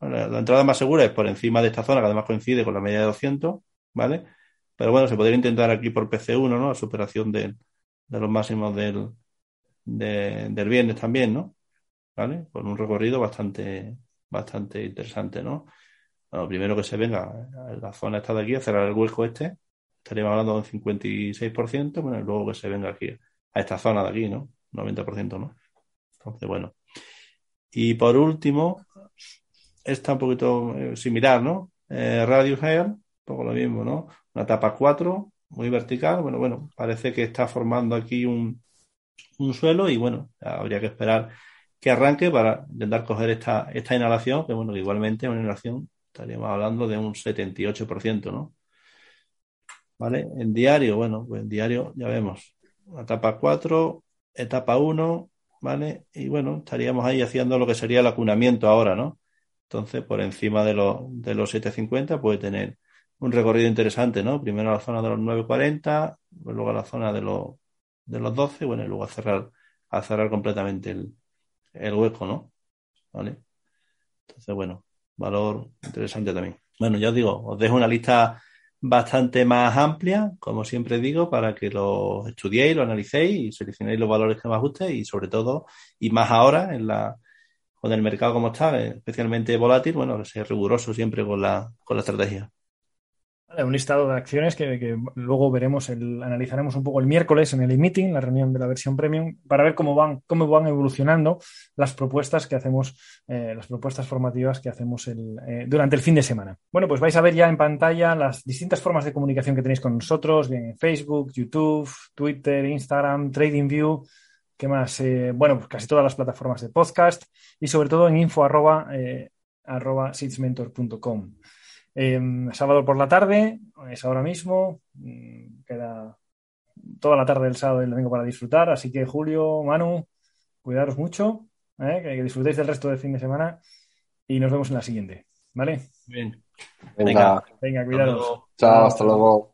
la entrada más segura es por encima de esta zona, que además coincide con la media de 200, ¿vale? Pero bueno, se podría intentar aquí por PC1, ¿no? La superación de, de los máximos del, de, del viernes también, ¿no? ¿Vale? Con un recorrido bastante, bastante interesante, ¿no? Bueno, primero que se venga la zona esta de aquí, a cerrar el hueco este, estaríamos hablando de un 56%, bueno, y luego que se venga aquí, a esta zona de aquí, ¿no? 90%, ¿no? Entonces, bueno. Y por último, está un poquito eh, similar, ¿no? Eh, Radio Hair, un poco lo mismo, ¿no? Una etapa 4, muy vertical, bueno, bueno, parece que está formando aquí un, un suelo y bueno, habría que esperar que arranque para intentar coger esta, esta inhalación, que bueno, igualmente una inhalación estaríamos hablando de un 78%, ¿no? ¿Vale? En diario, bueno, pues en diario ya vemos, etapa 4, etapa 1, ¿vale? Y bueno, estaríamos ahí haciendo lo que sería el acunamiento ahora, ¿no? Entonces, por encima de, los de los 750 puede tener un recorrido interesante, ¿no? Primero a la zona de los 940, luego a la zona de los de los 12, bueno, y luego a cerrar, a cerrar completamente el, el hueco, ¿no? ¿Vale? Entonces, bueno, valor interesante también. Bueno, ya os digo, os dejo una lista bastante más amplia, como siempre digo, para que lo estudiéis, lo analicéis y seleccionéis los valores que más guste y sobre todo, y más ahora, en la, con el mercado como está, especialmente volátil, bueno, sea riguroso siempre con la, con la estrategia un listado de acciones que, luego veremos, el, analizaremos un poco el miércoles en el e-meeting, la reunión de la versión premium, para ver cómo van, cómo van evolucionando las propuestas que hacemos, eh, las propuestas formativas que hacemos el, eh, durante el fin de semana. Bueno, pues vais a ver ya en pantalla las distintas formas de comunicación que tenéis con nosotros, bien en Facebook, YouTube, Twitter, Instagram, TradingView. ¿Qué más? Eh, bueno, pues casi todas las plataformas de podcast y sobre todo en info arroba, arroba Em, sábado por la tarde, es ahora mismo, mm, queda toda la tarde del sábado y el domingo para disfrutar, así que Julio, Manu, cuidaros mucho, ¿eh? que, disfrutéis del resto del fin de semana y nos vemos en la siguiente, ¿vale? Bien. Venga, venga, cuidaros. Chao, hasta luego.